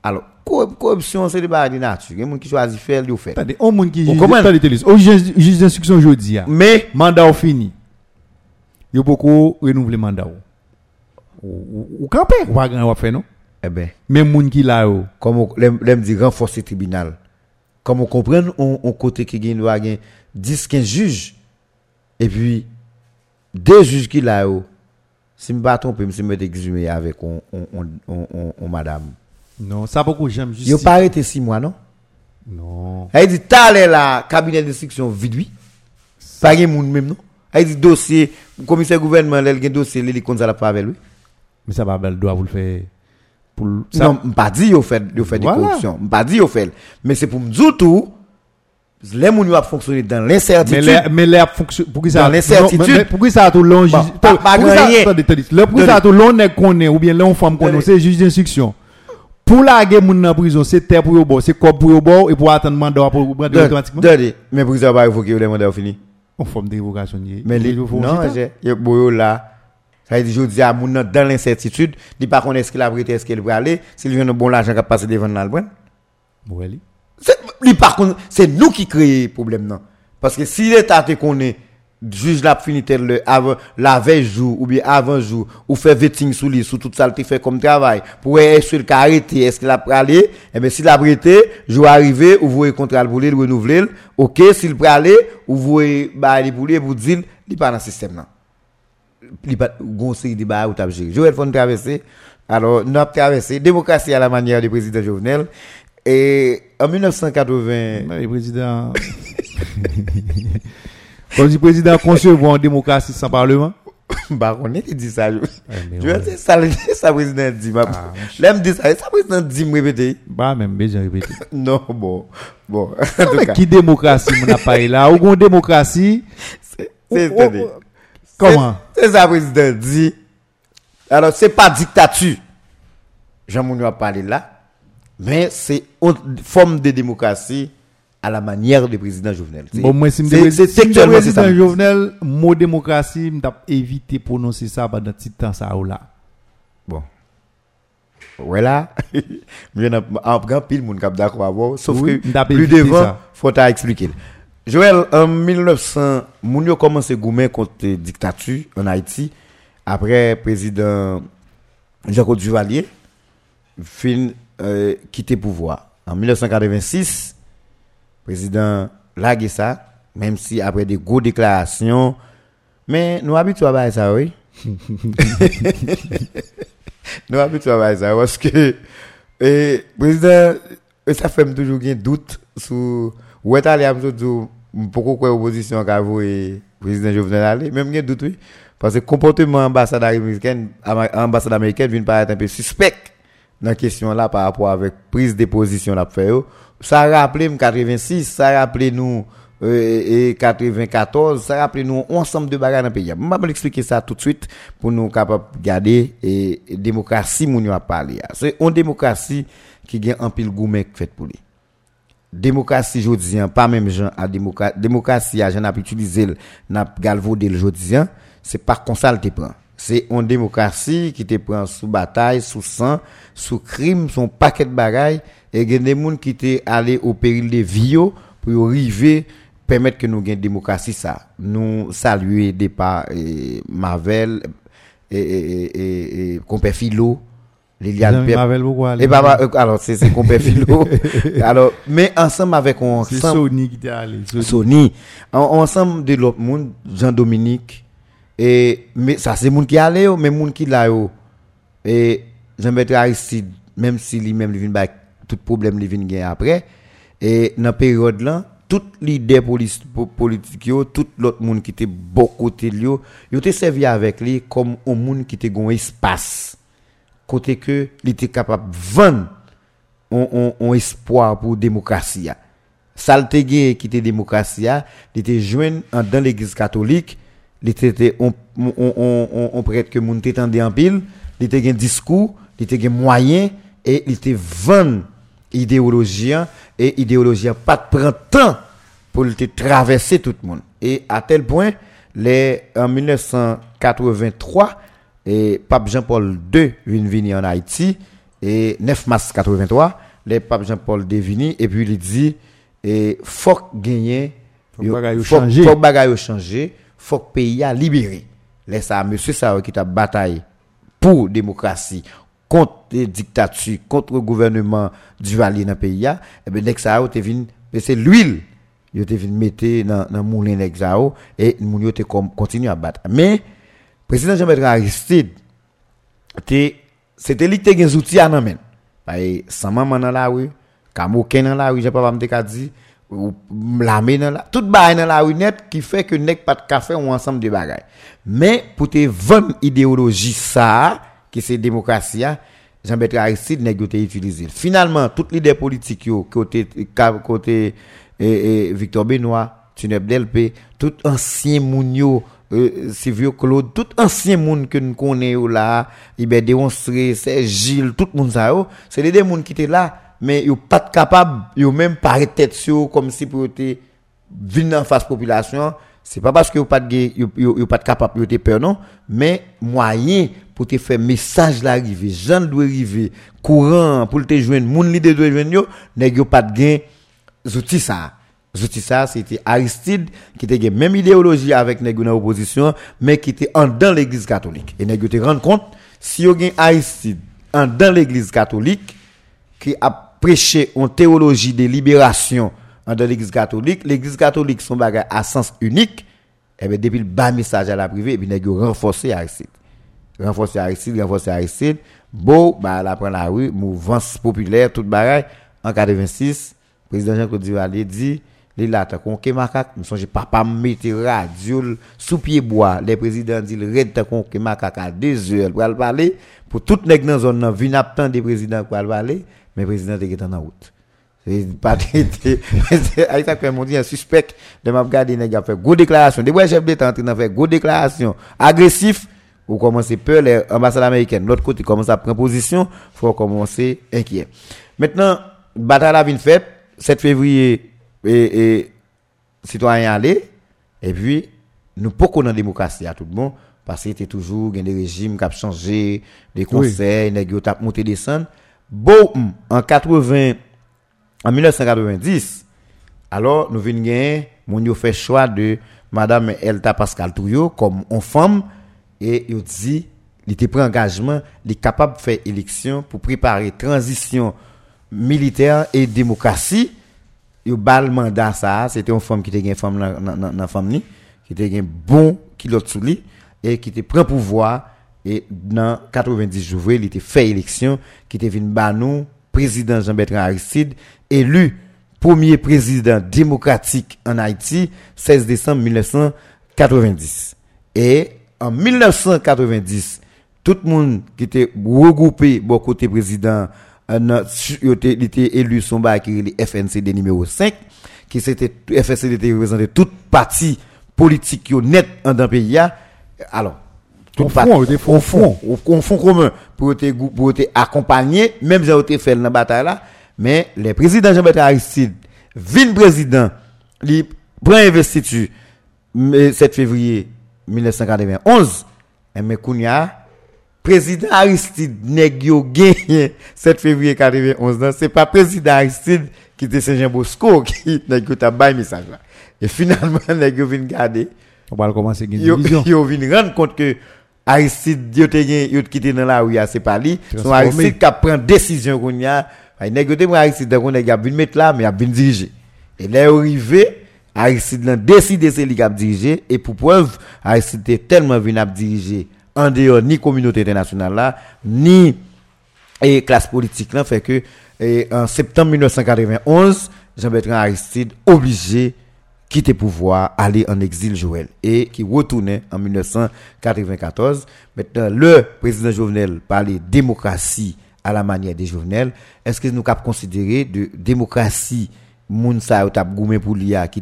alors corrup- corruption c'est des bail de nature, il y a moun qui choisit faire ou fait. Attendez, on qui juge, attendez, au juge d'instruction aujourd'hui a. Mais mandat fini. Yo beaucoup renouveler mandat ou. Ou ou camper, ou pas grand ou faire non? eh ben Même moun qui là yo. comme on l'aime dit renforcer le tribunal. Comme on comprend on, on côté qui gagne doit gagne 10 15 juges et puis deux juges qui là yo si me pas tromper me me exhumer avec on on on, madame. Non, ça beaucoup j'aime Yo justice. pas arrêté 6 mois non? Non. Elle dit, t'as l'air là, cabinet d'instruction vide, oui. Pas gen moun même, non? Elle dit, dossier, commissaire gouvernement, elle gen dossier, elle dit, comme ça la pas avec lui. Mais ça va bel doit vous le faire pour ça. Non, m'pas dit, yo fait, yo fait des Voilà. corruptions. M'pas dit, yo fait. Mais c'est pour m'dire tout, les yo a fonctionné dans mais l'incertitude. mais les fonction pour qui ça Dans l'incertitude. pour qui ça tout long juge- pas- pour pas qui ça- qui ça tout long nèg connaît ou bien long femme connaît c'est juge d'instruction. Pour la guerre moun dans prison, c'est terre pour bon, c'est corps pour bon et pour attendre mandat pour prendre automatiquement? Mais pour ça, va évoquer les mandats fini? On forme de révocation. Mais les, non, j'ai, yo, boyo là. Dire, je dis à nan dans l'incertitude, dit pas qu'on est-ce qu'il a prêté, est-ce qu'il va aller, s'il vient de bon l'argent qui a passé devant l'album. Li. C'est, par contre, c'est nous qui créons le problème, non? Parce que si l'État te connaît, juge la fini tel le, avant, la veille jour, ou bien avant jour, ou fait vetting sous lui, sous tout ça, fait comme travail, pour est-ce qu'il a arrêté, est-ce qu'il a pralé, eh bien, s'il a arrêté, jour arrivé, ou vous voyez contrat pour lui, le renouveler, ok, s'il pralé, ou vous voyez, bah, pour lui, vous dites, il pas dans le système, non? Il pas, gon série de bah, ou t'as géré. Joël Fon traversé. Alors, nous avons traversé, démocratie à la manière du président Jovenel. Et, en 1980, Mais Le président. *laughs* Comme si le président concevoir une démocratie sans parlement. *laughs* bah, on est dit ça. Je mais vais dire ça, le- ça, président dit. Ah, Là, me dit ça, ça, président dit, me répéter. Bah, même, besoin de répéter. Non, bon, bon, en tout Mais cas. qui démocratie, mon appareil là? Ou une démocratie? C'est. Comment? C'est ça, président dit. Alors, c'est pas dictature. Jean-Mounou a parlé là. Mais c'est une forme de démocratie à la manière du président Jovenel. Bon, moi, si ça. président Jovenel, mot démocratie, je éviter de prononcer ça pendant petit temps, ça ou là. Bon. Voilà. *laughs* Je n'ai en grand pile, mon cap d'accord avec Sauf que plus devant, ça. faut t'a expliquer. Joël, en 1900, moun yo commencé goumen contre dictature en Haïti. Après, président Jean-Claude Duvalier, fin, euh, quitté pouvoir. En 1986, président lagué ça, même si après des grosses déclarations, mais nous habitués à ça, oui? *laughs* nous habitués à ça, parce que, et, président, et ça fait toujours un doute sur, où est allé à pourquoi quoi opposition qu'a et président Jovenel aller, même un doute, oui. Parce que le comportement ambassade américaine, ambassade américaine vient paraître un peu suspect dans la question là par rapport avec prise de position là yo. Ça a rappelé 86, ça a rappelé nous euh, et 94, ça rappelle nous ensemble de bagages dans le pays. Vais expliquer ça tout de suite pour nous capables de garder et, et démocratie, nous a parlé. C'est une démocratie qui gagne un pile gourmet fait pour lui. démocratie jodien pas même gens à démocratie démocratie à j'en a utilisé n'a galvaudé le jodien c'est par consal te prend c'est une démocratie qui te prend sous bataille sous sang sous crime son paquet e de bagaille et gen des monde qui te allé au péril des vies pour arriver permettre que nous gagne démocratie ça nous saluer départ e, Marvel et, et, et, et, et Liliane Marvel pourquoi Et bah, alors c'est c'est compère Philo. *laughs* alors mais ensemble avec on C'est Sony qui est allé. Sony. ensemble de l'autre monde Jean-Dominique et mais ça c'est monde qui allé mais monde qui là et Jean-Bertrand Aristide même si lui même il vient tout problème il vient après et dans période là tout l'idée politique tout l'autre monde qui était beaucoup côté yo était servi avec lui comme un monde qui était gon espace côté que il était capable vendre on, on, espoir pour démocratie ça qui était démocratie il était joint dans l'église catholique il était on on prêtre que monde t'entendait en pile il était un discours il était un moyen et il était vendre idéologie et idéologie pas de temps pour te traverser tout le monde. Et à tel point, les, en 1983, et Pape Jean-Paul II vient venir en Haïti, et 9 mars 83, le Pape Jean-Paul II venu, et puis il dit, et faut gagner, faut bagaille changer, faut bagaille changer, faut pays a libéré. Laisse ça, monsieur ça qui t'a bataille pour démocratie, contre les dictatures, contre le gouvernement du Valier dans pays, et eh bien, dès ça venu, c'est l'huile. Yo te vinn mettre dans dans moulin et moun yo te continue à battre. Mais président Jean-Bertrand Aristide c'était lui qui te outils à nan mais sans maman dans la rue Kamoken dans la rue j'ai pas me dit ou l'armée dans la tout bail dans la rue net qui fait que nek pas de café ou ensemble de bagages mais pour te vendre idéologie ça qui c'est démocratie Jean-Bertrand Aristide yo te utiliser finalement toute l'idée politique yo côté côté Victor Benoît, Tuneb Delpe, tout ancien mounio, euh, Sylvio Claude, tout ancien moun que nous connaissons là, Iber démontré, c'est Gilles, tout le monde ça, c'est des gens qui étaient là, mais ils pas capable, ils même pas tête sur comme si pour être venir en face population, c'est pas parce que vous pas de pas capable de peur non, mais moyen pour te faire message l'arrivée, gens doit arriver courant pour te joindre, moun leader doit joindre nèg pas de gain Zouti ça. Zouti ça, c'était Aristide qui était même idéologie avec dans opposition, mais qui était en dans l'église catholique. Et nèg te rendre compte, si vous avez Aristide en dans l'église catholique, qui a prêché une théologie de libération en dans l'église catholique, l'église catholique son bagage à sens unique, et eh bien depuis le bas message à la privée, et puis nèg renforcer Aristide. Renforcer Aristide, renforcer Aristide, bon, bah, la prend la rue, mouvance populaire, tout bagage, en 86, président Jean-Claude Duvalier dit les là ta kon macaque me songe papa mettre radio sous pied bois. Les présidents dit red ta kon macaque à 2 heures. Pour parler pour tout nèg dans zone nan attend des présidents pour parler mais président était en route c'est pas avec ça dit un suspect de m'a regarder nèg a fait go déclaration. Des chef d'état en train faire go déclaration. Agressif ou commencer peur les ambassades américaines l'autre côté commence à prendre position faut commencer inquiet. Maintenant bataille a vinn faite 7 février, et, et citoyens allaient, et puis, nous dans la démocratie à tout le monde, parce qu'il était toujours, des régimes qui ont changé, des conseils, des qui ont monté descendre. Bon, en 80, en 1990, alors, nous venons gagner, mon fait choix de Madame Elta Pascal Touyo comme une femme, et il dit, il était pris engagement, il est capable de faire élection pour préparer transition militaire et démocratie, yo bal mandat ça, c'était une femme qui était une femme dans la famille, qui était un bon qui sous lui et qui était prend pouvoir et dans 90 jours, il était fait élection qui était venu président Jean-Bertrand Aristide élu premier président démocratique en Haïti 16 décembre 1990. Et en 1990, tout le monde qui était regroupé bon côté président il était élu son bac qui est FNCD numéro 5 qui c'était FSCD était représenté toute partie politique en dans pays là. Alors part- front, des au fond, au fond commun pour te gou- pour te accompagner même j'ai été fait dans la bataille là, mais les présidents Jean-Bertrand Aristide, vin président, il prend investiture le 7 février 1991 et mais kounya président Aristide nèg yo gagné 7 février 91 nan, c'est pas président Aristide qui était Saint-Jean Bosco qui *laughs* nèg yo t'a message là. Et finalement *laughs* nèg yo vinn garder On va commencer une division. yo rendre compte que Aristide yo te gen yo quitté dans la rue a, c'est pas lui son. Aristide qui prend décision qu'on y a ay nèg yo te prend Aristide qu'on nèg a vinn mettre là mais a vinn diriger et là arrivé Aristide lan décidé c'est lui qui a dirigé et pour preuve Aristide était tellement vinn diriger en dehors ni communauté internationale là ni et classe politique là fait que en septembre 1991 Jean-Bertrand Aristide obligé quitter pouvoir aller en exil Joël et qui retournait en 1994 maintenant le président Jovenel parlait démocratie à la manière des Jovenel. Est-ce que nous cap considérer de démocratie moun sa yo tap goumé pour l'IA qui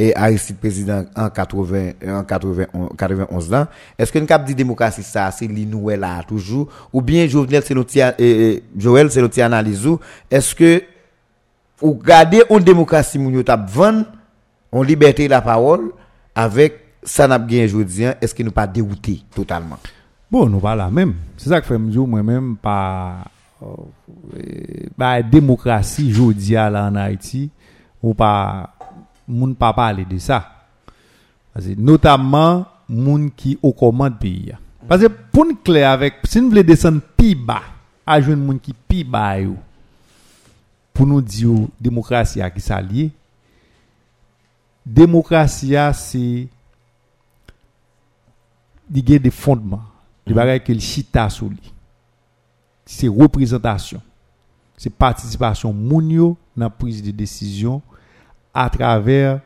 et Aristide président en 80 en 91 91 ans est-ce que nous cap dit démocratie ça c'est li nou là toujours? Ou bien Jovenel c'est notre Joël c'est notre analyse est-ce que ou garder une démocratie moun yo tap vendre on liberté la parole avec ça n'a aujourd'hui est-ce que nous pas dérouté totalement? Bon, nous pas là même. C'est ça que fait me dire moi-même par euh, par démocratie jodi en Haïti ou pas moun pas parler de ça. Notamment moun qui au commande pays. Parce que pour nous clair avec si nous voulons descendre plus bas, à joindre moun qui plus bas yo, pour nous dire démocratie à qui ça lié. Démocratie a, c'est des fondements, des bagages que le chita sous lui. C'est représentation. C'est participation moun yo dans la prise de décision à travers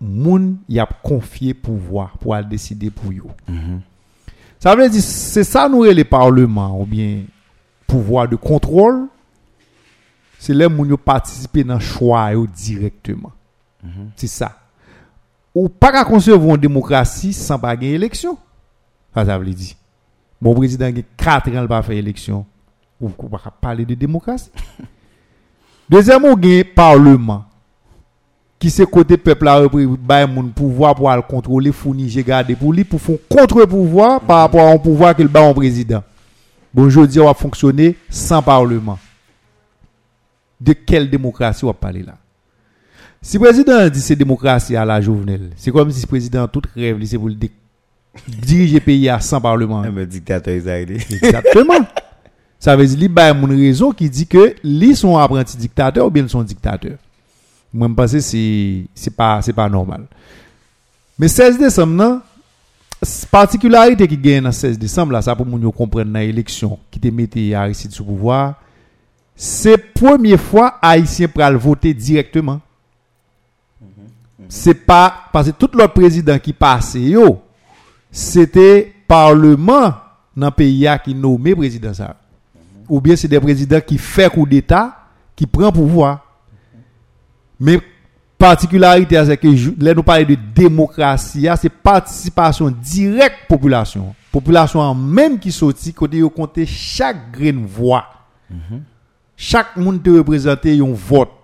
moun y a confié pouvoir pour aller décider pour eux. Mm-hmm. Ça veut dire c'est ça nous le parlements ou bien pouvoir de contrôle. C'est les moun yo participer dans choix directement. Mm-hmm. C'est ça. Ou pas qu'à concevoir une démocratie sans pas gagner élection. Ça, ça veut dire. Mon président a 4 ans pas fait élection. Ou pas parler de démocratie. *laughs* Deuxièmement, on gagne parlement. Qui c'est côté peuple a repris moun pouvoir pour aller contrôler fournir garder pour lui pour faire contre-pouvoir par rapport à un pouvoir que le bat en président. Bon, aujourd'hui, on va fonctionner sans parlement. De quelle démocratie on va parler là? Si le président dit c'est démocratie à la journée, c'est comme si le président tout rêve, c'est pour le diriger le pays à sans parlement. un dictateur israélien Exactement. Ça veut dire qu'il y a une raison qui dit que lui sont apprenti dictateur ou bien ils sont dictateurs. Moi, je pense que c'est pas pas normal. Mais 16 décembre, non, particularité qui gagne dans 16 décembre, ça pour nous comprendre dans l'élection qui te mettait Aristide sous pouvoir, c'est première fois Haïtien pral voter directement. Pas parce que tout l'autre président qui passait c'était parlement dans le pays qui nommé président. Ou bien c'est des présidents qui fait coup d'état, qui prend pouvoir. Men partikularite a se ke lè nou pale de demokrasi a, se participasyon direk populasyon. Populasyon an menm ki soti kote yo konte chak gren vwa. Mm -hmm. Chak moun te reprezentè yon vot.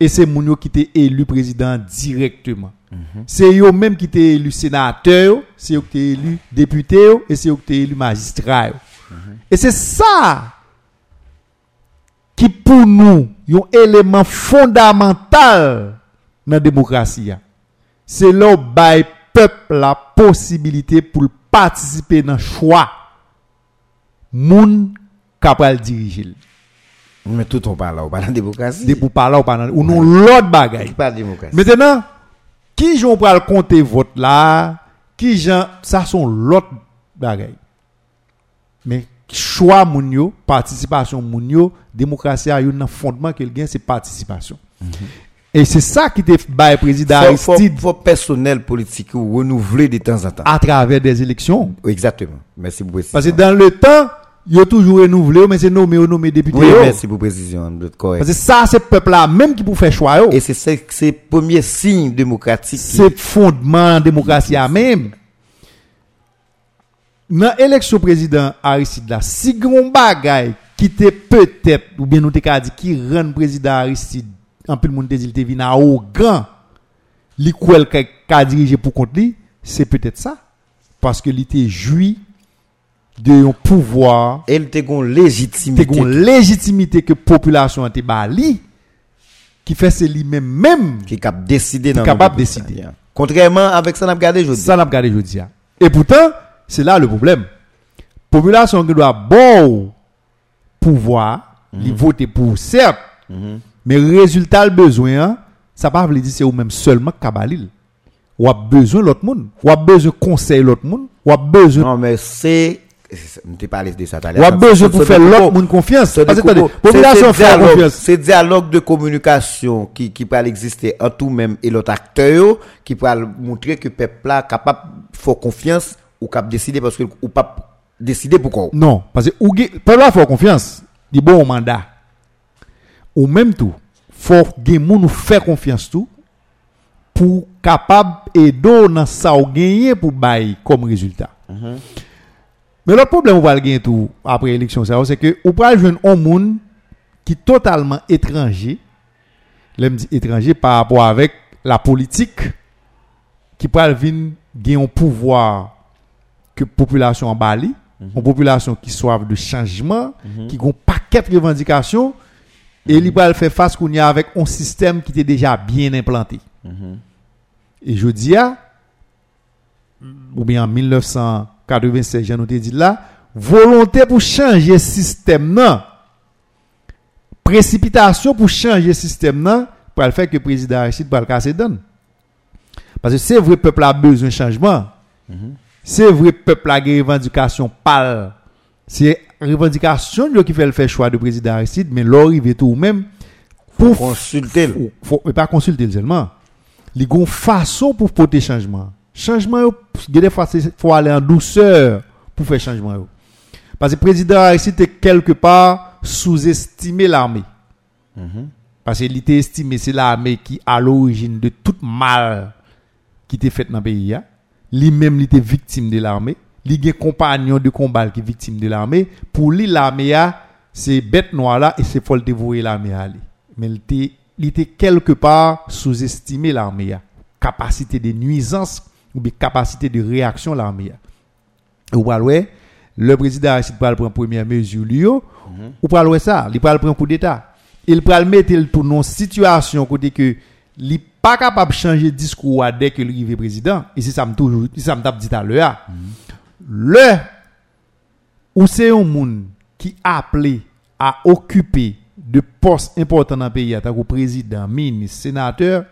E se moun yo ki te elu prezident direktman. Mm -hmm. Se yo menm ki te elu senatèyo, se yo ki te elu deputèyo, e se yo ki te elu magistral. Mm -hmm. E se sa... qui pour nous un élément fondamental dans la démocratie. C'est là où peuple la possibilité pour le participer dans le choix moun capable diriger. mais tout on parle là on parle de démocratie De pour parler pas dans- ou non l'autre bagaille. pas démocratie? Maintenant, qui j'en pral compter vote là, qui j'en ça sont l'autre bagaille. Mais choix moun yo, participation moun yo, démocratie a un fondement qu'elle gagne c'est participation. Et c'est ça qui te bail président Aristide faut personnel politique ou renouveler de temps en temps à travers des élections. exactement merci beaucoup Parce que dans le temps, yo toujours renouvelé, mais c'est nommé nommé député. Oui, yo. merci pour précision, correct. Parce que ça, c'est peuple là même qui pour faire choix. yo. Et c'est c'est premier signe démocratique. C'est fondement de démocratie à même. nan eleksyon prezident Aristide la, si gron bagay ki te petep, ou bien nou te ka di ki ren prezident Aristide, anpil moun te zil te vina ou gran, li kouel ka, ka dirije pou kont li, se petet sa, paske li te jwi de yon pouvoir, el te gon legitimite, te gon legitimite ke populasyon an te ba li, ki fè se li men men, ki kap deside nan moun. Ki kap ap deside. Kontrèman avèk san ap gade jodi. San ap gade jodi ya. E poutan, c'est là le problème. Population qui doit bon pouvoir, ils voter pour certes, mais résultat le besoin, hein, ça pas veut dire c'est ou même seulement Kabalil. Ou a besoin l'autre monde, ou a besoin conseil l'autre monde, ou a besoin Non, mais c'est. Je parlé de ça tout à ou a besoin pour faire l'autre monde confiance. Parce que population fait dialogue- confiance. C'est dialogue de communication qui, qui peut exister entre nous-mêmes et l'autre acteur, qui peut montrer que le peuple là capable de faire confiance ou de décider parce que ou pas décider pourquoi. Non, parce que ou peuple a faut confiance. Di bon mandat. Ou même tout, faut moun nous faire confiance tout pour capable aider dans ça ou gagner pour bail comme résultat. Mais l'autre problème ou va le gagner tout après l'élection ça c'est que ou pral joindre un monde qui totalement étranger. L'aime dit étranger par rapport avec la politique qui pral vinn gen un pouvoir que population en Bali, une population qui soif de changement, qui a un paquet de revendications, et il va faire face qu'on y a avec un système qui était déjà bien implanté. Et je dis, à, ou bien en 1996, j'en ai dit là, volonté pour changer le système, non. Précipitation pour changer le système, non, pour le faire que le président Aristide va le casser donne. Parce que c'est vrai, le peuple a besoin de changement. C'est vrai, peuple a des revendications pâles. C'est revendication qui fait le fait choix de président Aristide, mais l'arrivée tout même pour Consulter. faut, faut pas consulter le seulement. Il y a une façon pour porter changement. Changement, des fois, il faut aller en douceur pour faire changement. Parce que le président Aristide est quelque part sous-estimé l'armée. Parce qu'il était estimé, c'est l'armée qui à l'origine de tout mal qui était fait dans le pays. hein. Lui-même, il était victime de l'armée. Il a un compagnon de combat qui est victime de l'armée. Pour lui, l'armée, a, c'est bête noire là et c'est faut le dévouer l'armée à lui. Mais il était, quelque part sous-estimé l'armée. a. Capacité de nuisance ou bien capacité de réaction l'armée. Ou pas ouais, le président Aristide pral prendre première mesure lui yo, ou pral ouais ça, il pral prendre coup d'état. Il pral mettre le tout dans situation côté que il pas capable de changer discours à dès que il arrive président et c'est ça me tape dit à l'heure. Le ou c'est un monde qui appelé à occuper de postes importants dans le pays, tant que président, ministre, sénateur,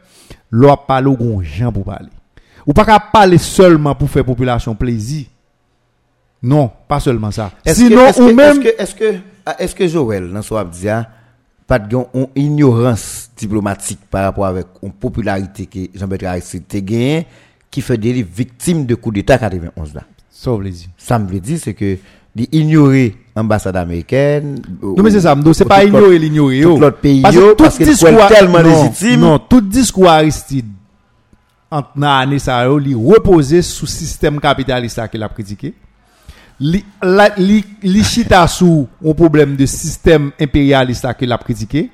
l'on parle au grand gens pour parler. Ou pas qu'à parler seulement pour faire population plaisir. Non, pas seulement ça. Est-ce Sinon, que, ou que, même, est-ce que, est-ce que, est-ce que Joël, dans son abdia, pas de une ignorance diplomatique par rapport avec une popularité que Jean-Bertrand Aristide te gagné, qui fait des victimes de coup d'État 91 là. Sauf les yeux. Ça me veut dire, c'est que, d'ignorer l'ambassade américaine. Non, mais c'est ça, c'est pas ignorer l'ignorer. tout yo. l'autre pays, Parce yo, que tout parce que discours, c'est tellement non, légitime. Non, tout discours Aristide, entre l'année ça, li reposé sous système capitaliste qu'il a critiqué. Li, la, chita sous un problème de système impérialiste qu'il a critiqué.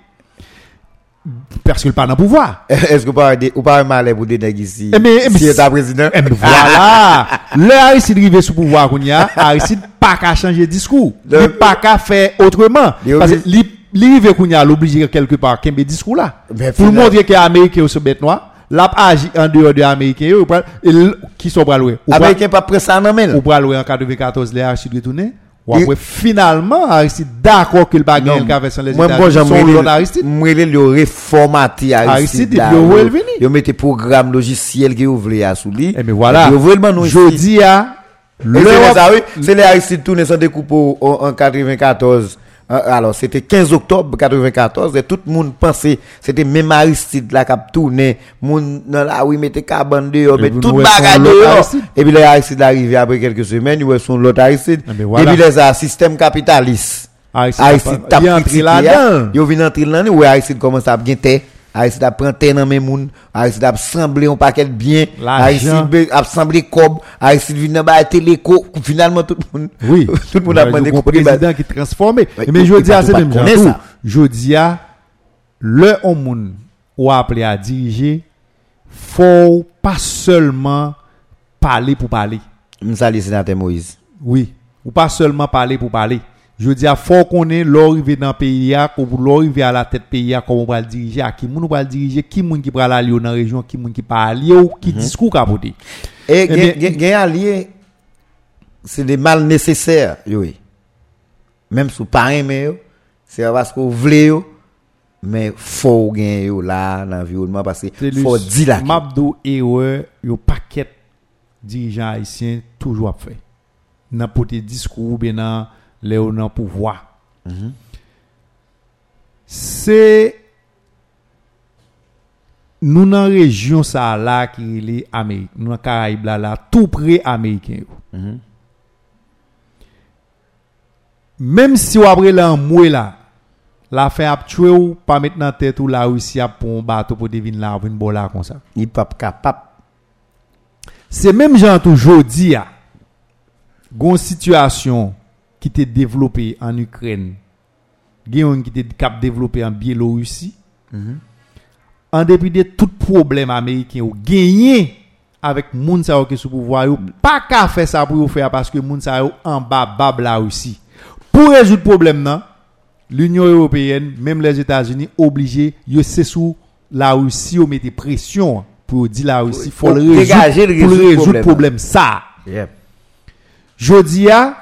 Parce qu'il pas dans le pouvoir. *laughs* Est-ce que vous parlez, ou mal pour des nègres ici? Eh, mais- si c'est- état président? Eh ben, voilà. *laughs* Le Aristide rive sous pouvoir Aristide pas qu'à changer discours. Le- pas qu'à faire autrement. Parce que rive qu'on a l'obligé quelque part qu'un discours là. Mais Pour montrer que Américain sont bête noire, l'a agi en dehors de Américain et qui sont. Ou pral- Américain pas prêt ça en main. ou pral louer en 94 les Aristide retourné. Ou Il- après finalement Aristide d'accord qu'il pas gagner Non, le sans les moi, États-Unis. j'aime Son l'autre Aristide. Mwele le reformaté Aristide, et voué le vini. Yo mette programme logiciel qui ouvre à sous lui. Eh mais voilà. Jodi a Et c'est les Aristide tourné sans découpe en 94. Alors, c'était 15 octobre 94 et tout le monde pensait, c'était même Aristide là qui a tourné, monde dans la rue mettait cabane dehors, mais tout bagage dehors. Et puis les Aristide arrivé après quelques semaines, ils sont l'autre Aristide. Et puis les a système capitaliste. Aristide, Aristide t'a pris là-dedans. Ils viennent entrer là, ouais Aristide commence à bien taire. Aristide a pris terre dans mes moun, Aristide a semblé un paquet de bien, L'argent. Aristide a semblé cob, Aristide vient dans téléco, finalement tout le monde Oui. *laughs* tout le monde a demandé qu'on président qui transformé. Mais je dis à c'est même ça. Je dis à le moun ou appelé à diriger faut pas seulement parler pour parler. M'sali sénateur Moïse. Oui, ou pas seulement parler pour parler. Je di a fò konen lor rive nan peyi ya, kou pou lor rive a la tèt peyi ya, kou moun pral dirije, a ki moun pral dirije, ki moun ki pral alye ou nan rejyon, ki moun ki pral alye ou, ki mm -hmm. diskou kapote. E gen alye, se de mal neseser yo e. Mem sou paren men yo, se avas kou vle yo, men fò gen yo la nan violman, pase fò di la ki. Mabdo ewe yo paket dirijan haisyen toujwa pfe. Nan pote diskou, be nan... le ou nan pouvoi. Mm -hmm. Se nou nan rejyon sa la ki li Amerik, nou nan Karaib la la, tou pre Ameriken yo. Mm -hmm. Mem si wapre la an mwe la, la fe ap chwe ou, pa met nan tet ou la ou si ap pon bato pou devin la avin bo la kon sa. Ni pap kapap. Se mem jan toujou di ya, gon situasyon qui t'est développée en Ukraine, qui t'est cap développé en Biélorussie. En dépit de tout problème américain ou gagné avec moun sa qui sous pouvoir yo pas qu'à faire ça pour faire parce que moun sa en bas bab la Russie. Pour résoudre problème nan, l'Union européenne, même les États-Unis obligés yo c'est sous la Russie yo mette pression pour dire la Russie faut le résoudre, le pour le résoudre résoudre problème. problème ça. Yep. Jodi a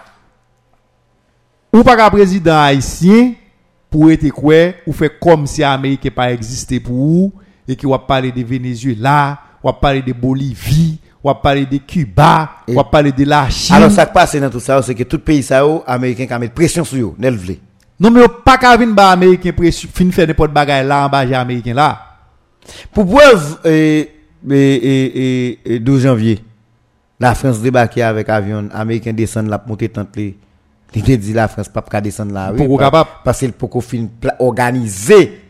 ou pas qu'un président haïtien pour être quoi ou fait comme si Amérique pas existé pour vous et qui va parler de Venezuela, ou va parler de Bolivie, ou va parler de Cuba, ou va parler de la Chine. Alors ça qui passe dans tout ça, c'est que tout pays ça américain qui mettre pression sur nel vle. non mais pas qu'à venir ba américain pression fin faire n'importe bagaille là en bas américain là. Pour preuve, et, et, et, et, et 12 janvier, la France débarquait avec avion, américain descend la monter tente. Il te dit la France pas qu'à descendre là. Pour capable. Parce qu'il pour qu'on fin pla- organiser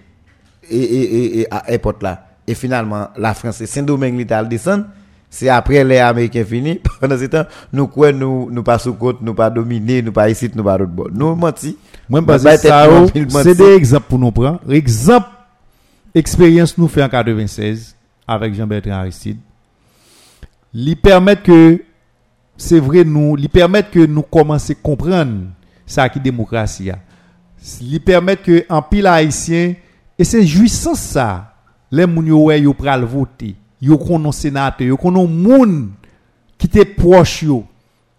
et, et, et, et à airport là. Et finalement, la France et Saint-Domingue l'Italie descend. C'est après les Américains finis. *laughs* Pendant ce temps, nous quoi, nous, nous pas sous côte, nous pas dominés, nous pas ici, nous pas d'autre bord. Nous menti. Moi, parce ba que tête ça, nous, oh, c'est des exemples pour nous prendre. Exemple, expérience nous fait en 96 avec Jean-Bertrand Aristide. Lui permettre que, c'est vrai, nous, lui permettre que nous commençons à comprendre ça qui est démocratie. Lui permettre que, en pile haïtien, et c'est jouissance ça, les yo ouais, yo pral voter, yo konon sénateur, yo konon moun qui te proche yo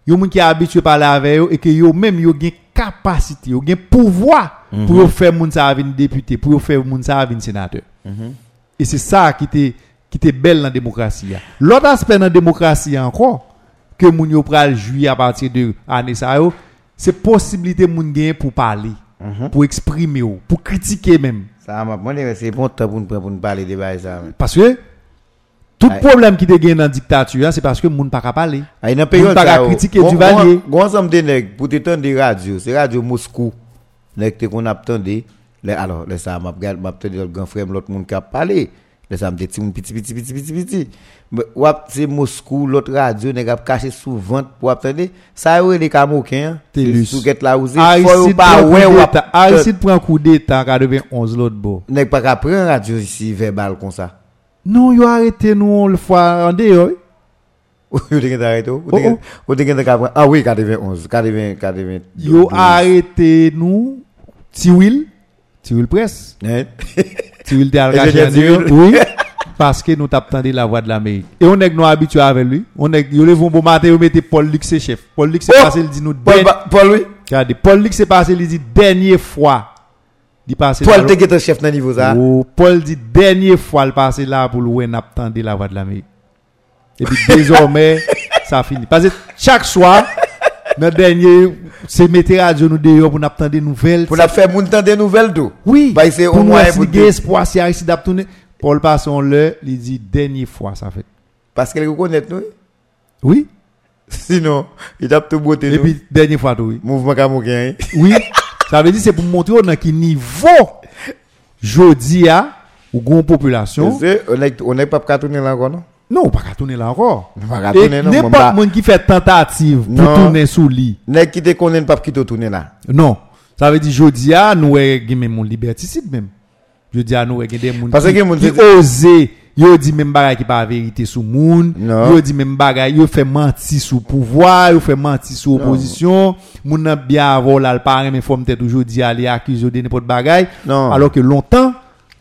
moun qui est habitué parler avec yo et que yo même yo gen capacité, yo gen pouvoir pour yo faire moun sa venir député, pour faire moun sa venir sénateur. Et c'est ça qui était qui était belle dans la démocratie. L'autre aspect dans la démocratie encore que moun yo pral à partir de année ça yo, c'est possibilité moun gen pour parler, pour exprimer yo, pour critiquer même. Ça m'a c'est bon temps pour nous parler de ça. Parce que tout Aye. problème qui te gagne dans la dictature, c'est parce que moun pas parler. Ah, dans période pas ka oh, critiquer gon- Duvalier. gon- ensemble de nèg pour te tendre des radios, c'est radio Moscou. Nèg te qu'on attendé. Les alors, les ça m'a le grand frère l'autre monde qui a parlé. Lè sa mte ti moun piti piti piti piti piti. Wap se Moskou, lot radyo, neg ap kache sou vant pou ap tende. Sa yo e li kamouken. Telus. Sou ket la ouze. Arisid pran kou de ta ka deven 11 lot bo. Neg pa ka pran radyo isi verbal kon sa. Non yo arete nou l fwa an de yo. Ou te gen te arete ou? Ou te gen te ka pran? Ah oui, ka deven 11. Ka deven, ka deven. Yo arete nou, ti wil, ti wil pres. Net. Ti wil te al kache an de yo. Oui. Parce que nous t'attendons la voix de l'Amérique. Et on est nous habitués avec lui. On est yo le vont bon matin, yo mettez Paul Luc c'est chef. Paul Luc c'est Oh! passé il dit nous Paul, Paul oui? Regardez, Paul Luc c'est passé il dit dernière fois. Il passé Paul te chef dans niveau ça. Oh, Paul dit dernière fois le passé là pour louer n'attendait la voix de l'Amérique. Et puis désormais, *laughs* ça finit. Parce que chaque soir, Notre dernier, c'est mettre radio nous dehors pour nous attendre des nouvelles. Pour la faire moun tan des nouvelles tout. Oui. Bah, c'est au pour nous moins essayer pour de a. Paul Passon le, il dit dernière fois ça fait. Parce qu'elle reconnaît nous. Oui. Sinon, il tape tout beauté Et nous. puis dernière fois tout, oui. Mouvement Kamoukin. Oui. ça veut dire c'est pour montrer dans quel niveau jodi a ou gon population. On est, on est pas qu'à tourner là encore, non? Non, pas qu'à tourner là encore. On Et tourner, non? n'importe M'en monde qui fait tentative pour Non. tourner sous lit. Nèg qui te connaît pas qui te tourner là? Non. Ça veut dire a nous avons même mon liberticide même. Jodi a nous avons des monde Parce qui, qui dit- osé Yo dit même bagay qui pas vérité sous moun. Non. Yo dit même bagay, yo fait mentir sous pouvoir, yo fait mentir sous opposition. Moun nan bien avant là, le mais faut m'te toujours dire aller accuser de n'importe bagay. Non. Alors que longtemps,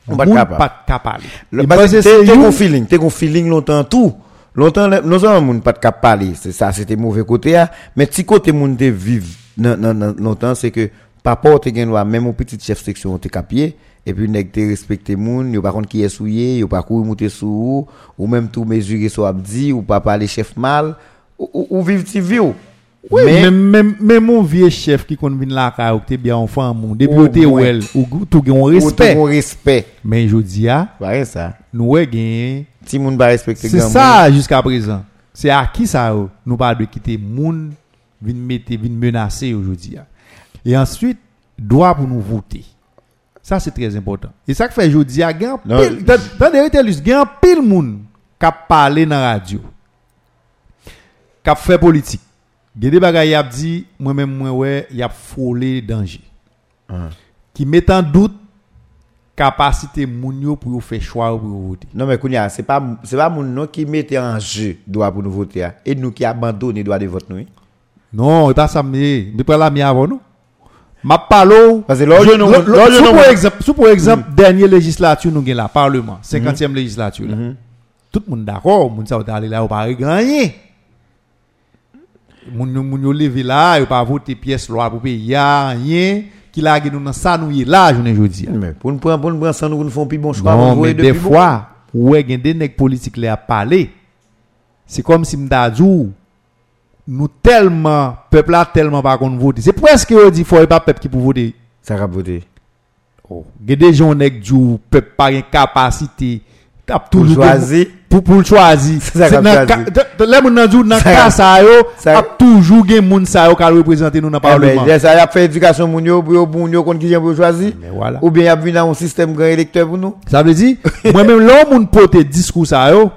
On pas capable. pas capable. Le t'es c'est t'es un feeling, t'es un feeling longtemps tout. Longtemps le- non seulement moun pas de cap parler, c'est ça c'était mauvais côté ah, mais petit côté moun te vivre non non longtemps c'est que te gen loi même au petit chef section te capier et puis nèg te respecter moun, yo par contre qui est souillé, yo pas courir monter sous ou, ou même tout mesurer so abdi ou pas parler chef mal ou, ou, ou vivre ti vie ou. Oui, mais même, même, mon vieux chef qui kon vin la ka ou bien enfant moun, depuis ou te moins. wel, ou tout ou respect. respect. Mais je dis ah, Ouais ça. nous gen Ti moun ba respecter C'est ça jusqu'à présent. C'est à qui ça oh? nous pas de quitter moun vin mettre vin menacer aujourd'hui. ah. Et ensuite droit pour nous voter. Ça, c'est très important. Et ça que fait, je dis, il y a gen non, pile monde qui a parlé dans la radio, qui a fait politique. Il y a des bagay qui ont dit, moi-même, moi, ouais, il y a folé danger. Qui met en doute capacité mounio pour faire choix pour voter. Non mais kounya, c'est pas c'est pas moun non, qui mettait en jeu droit pour nous voter et nous qui abandonner droit de vote nous. Non, pas ça mais mais pas la mi avant nous. Ma parlo. Sous pour exemple, dernière législature nous gagne là, parlement, 50e législature là. Tout le monde d'accord, moun ça va aller là, ou pas gagner. Moun yo- moun yo levé là, ou pas voter pièce loi pour payer rien qui la nous dans ça nous là journée aujourd'hui. Mais pour nous prendre pour nous prendre ça nous nous font plus bon choix. Non, mais des fois, ouais, gen des nèg politiques là à parler? C'est comme si m'da djou nous tellement, peuple là tellement pas qu'on vote. C'est presque on dit, faut e pas peuple qui pour voter. Ça va voter. Oh. Il y a des gens qui ont peuple pas une capacité. Pour choisir. Pour, pour choisir. C'est dans le monde dans dans cas ça yo, a toujours gen moun ça yo ka représenter nous dans eh parlement. Mais ça y a fait éducation moun yo pour bon yo kon ki gen pour choisir. Eh Ou bien y a vu dans un système grand électeur pour nous. Ça veut dire moi même l'homme moun porter discours ça yo.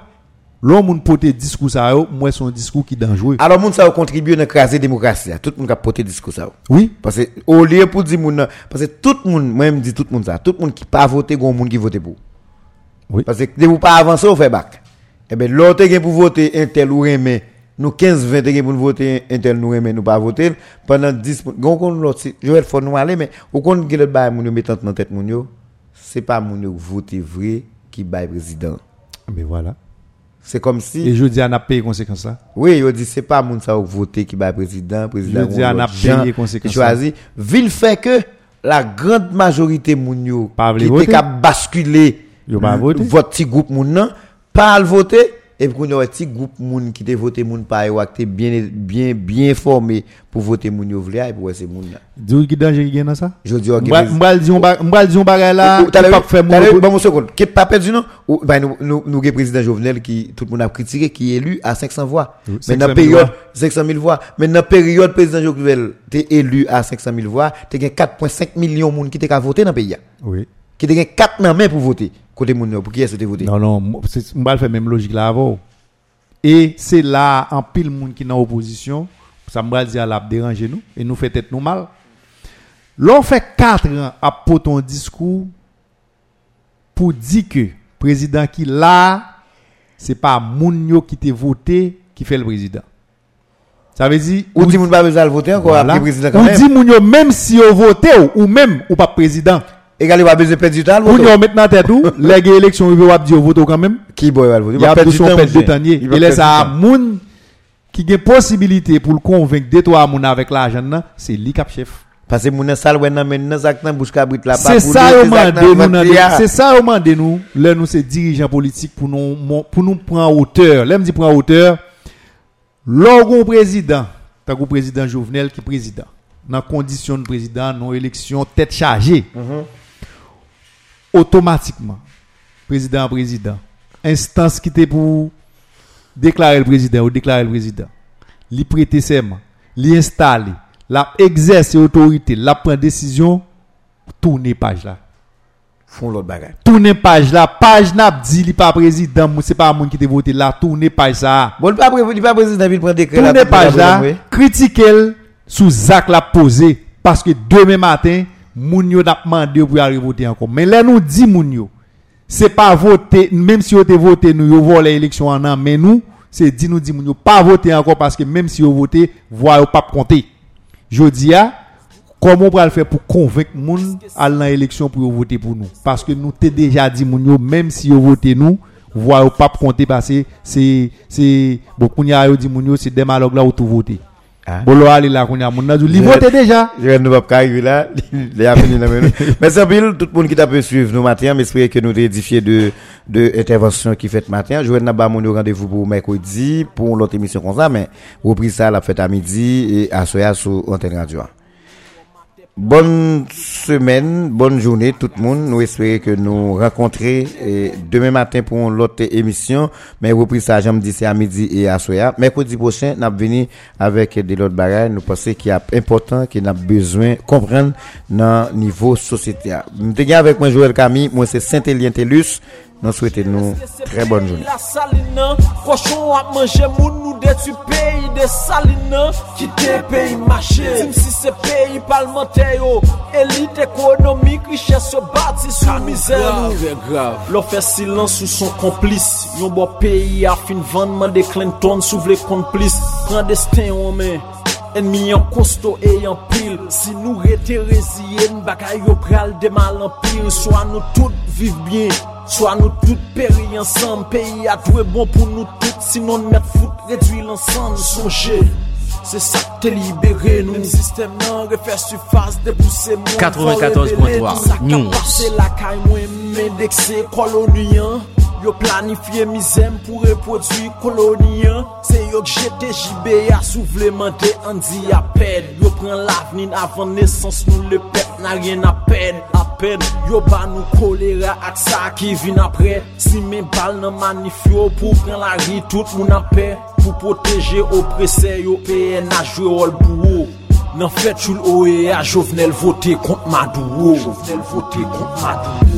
L'homme moun pote discours ça yo, moi son discours qui dangereux. Alors moun ça a contribué à craser démocratie. Tout le monde a porté discours ça. Oui. Parce que au lieu pour dire moun parce que tout le monde moi même dit tout le monde ça, tout le monde qui pas voté gon monde qui voté pour. Oui. Parce que de vous pas avancer on fait bac. Eh ben l'autre gen pour voter un tel ou remet nous 15 20 gen pour voter un tel nous remet nous pas voter pendant 10 gon kon l'autre Joël faut nous aller mais au compte que le bail moun mettant dans tête moun yo c'est pas moun yo voter vrai qui bail président. Mais voilà. C'est comme si Et je dis, on a payé conséquence ça. oui, yo dit c'est pas moun ça qui voter qui bail président, président Je dis, on a payé conséquence choisi. Ville fait que la grande majorité moun yo qui était cap basculer voter. votre petit groupe moun nan pas le voter et qu'on a un petit groupe moun qui te voté moun pa yo qui bien bien bien formé pour voter moun yo vle et puis ouais, c'est moun là. Dis qui danger qui dans ça? Je dis OK. M'bal di on ba- m'bal di on bagay là, pas faire mon Bon, mon seconde. Qui pas perdu, non? Ben, nous, nous, nous, président Jovenel qui, tout le monde a critiqué, qui est élu à 500 voix. Mais 500 dans 000 la période, voix. 500 000 voix. Mais dans période, président Jovenel, t'es élu à 500 000 voix, t'es gagné 4,5 millions de monde qui qu'à voter dans le pays. Oui. Qui gagné 4 nan main pour voter. Côté moun yo, pour qui est-ce que voté? Non, non, c'est- m'bal faire même logique là avant. Et c'est là, en pile moun qui dans opposition, ça m'bal dire la déranger nous, et nous fait tête nous mal. L'on fait 4 ans à poser ton discours pour dire que président qui là, c'est pas moun qui te voté qui fait le président. Ça veut dire, Ou dit moun pas besoin de voter encore, voilà. président quand ou même. dit moun même si vous voté ou, ou même ou pas président. Égal, il va besoin de perdre du temps, voter. yo maintenant tête ou, *laughs* les gars vont dire voter quand même. Qui va voter? Il y a perdre tout du temps. Il va là, ça du temps. moun qui a possibilité pour le convaincre de toi moun avec l'argent, c'est lui cap chef. Parce que moun wè nan men nan zak nan bouche kabrit la C'est ça au mandé nous c'est ça au mandé nous, là nous c'est dirigeants politiques pour nous pour nous prendre hauteur. Là me dit prendre hauteur. Lorsqu'un président T'as président Jovenel qui président. Dans condition de président, non élection tête chargée. Automatiquement, président président, instance qui était pour déclarer le président ou déclarer le président, lui prêter serment, lui installer, la exercer autorité, la prendre décision, tourner page là. Font l'autre bagage. Tourner page là, page n'a dit li pas président, c'est pas moun qui te voté là, tourner page ça. Bon, pas pas président, il prend décret. là, Tourner page là, monde, critiquer sous Zach la posé parce que demain matin, moun yo n'a demandé pour aller voter encore. Mais là nous dit moun yo, c'est pas voter même si vous avez voté nous yo volé l'élection en an, mais nous c'est dit nous dit pas voter encore parce que même si vous voté, voix yo pas compter. Je dis à comment on va le faire pour convaincre moun à l'élection pour voter pour nous? Parce que nous t'ai déjà dit moun yo même si vous voté nous voix yo pas compter parce que c'est c'est bon kounya yo dit c'est des malog là où tout voter. Bon lo aller là kounya moun nan dit li Je- voté déjà. Je vais nous pas arriver là. Les a fini dans nous. Merci pile, tout le monde qui t'a pu suivre nous matin. J'espère que nous édifié de, de intervention qui fait matin. Je vais nous avoir mon rendez-vous pour mercredi, pour l'autre émission comme ça, mais repris ça, la fête à midi et à soya sur Antenne Radio. Bonne semaine, bonne journée tout le monde. Nous espérons que nous rencontrer demain matin pour l'autre émission. Mais reprise ça, j'aime c'est à midi et à soir. Mercredi prochain, nous venir avec des autres bagages. Nous pensons qu'il est important, qu'il a besoin de comprendre dans le niveau société. Nous avec moi Joël Camille, moi c'est Saint-Élien Tellus. Nous souhaitons nous très bonne journée. La saline, cochon a mangé moun nous détruit pays de saline, qui te pays marché? Si c'est pays parlementaire, yo, élite économique, richesse se bâti sous misère. grave. L'on fait silence sous son complice. Yon bon pays a fin vendre de Clinton sous les complices. Clandestin, on met. Ennemi en costaud et en pile. Si nous rete résiliens Bagay yo pral de mal en pile. Soit nous toutes vivent bien Soit nous toutes périr ensemble. Pays a doué bon pour nous toutes Sinon nous mettre foot réduit l'ensemble. Songez c'est ça que t'es libéré nous. Système non refaire surface dépousser mon 94.3 News. C'est la caille moi m'indexé colonien Yo planifié misème pour reproduire colonien C'est yo que j'étais JB à souvlementer Andy à peine Yo prend l'avenir avant naissance nous le pète n'a rien à peine à peine Yo ba nous choléra ak ça qui vient après. Si mes balles nan manifio pour prendre la rue tout moun en paix. Pour protéger oppressé yo PNH joué rôle pour eux Nan fèt chou l'OEA Jovenel voté contre Maduro. Jovenel voté contre Maduro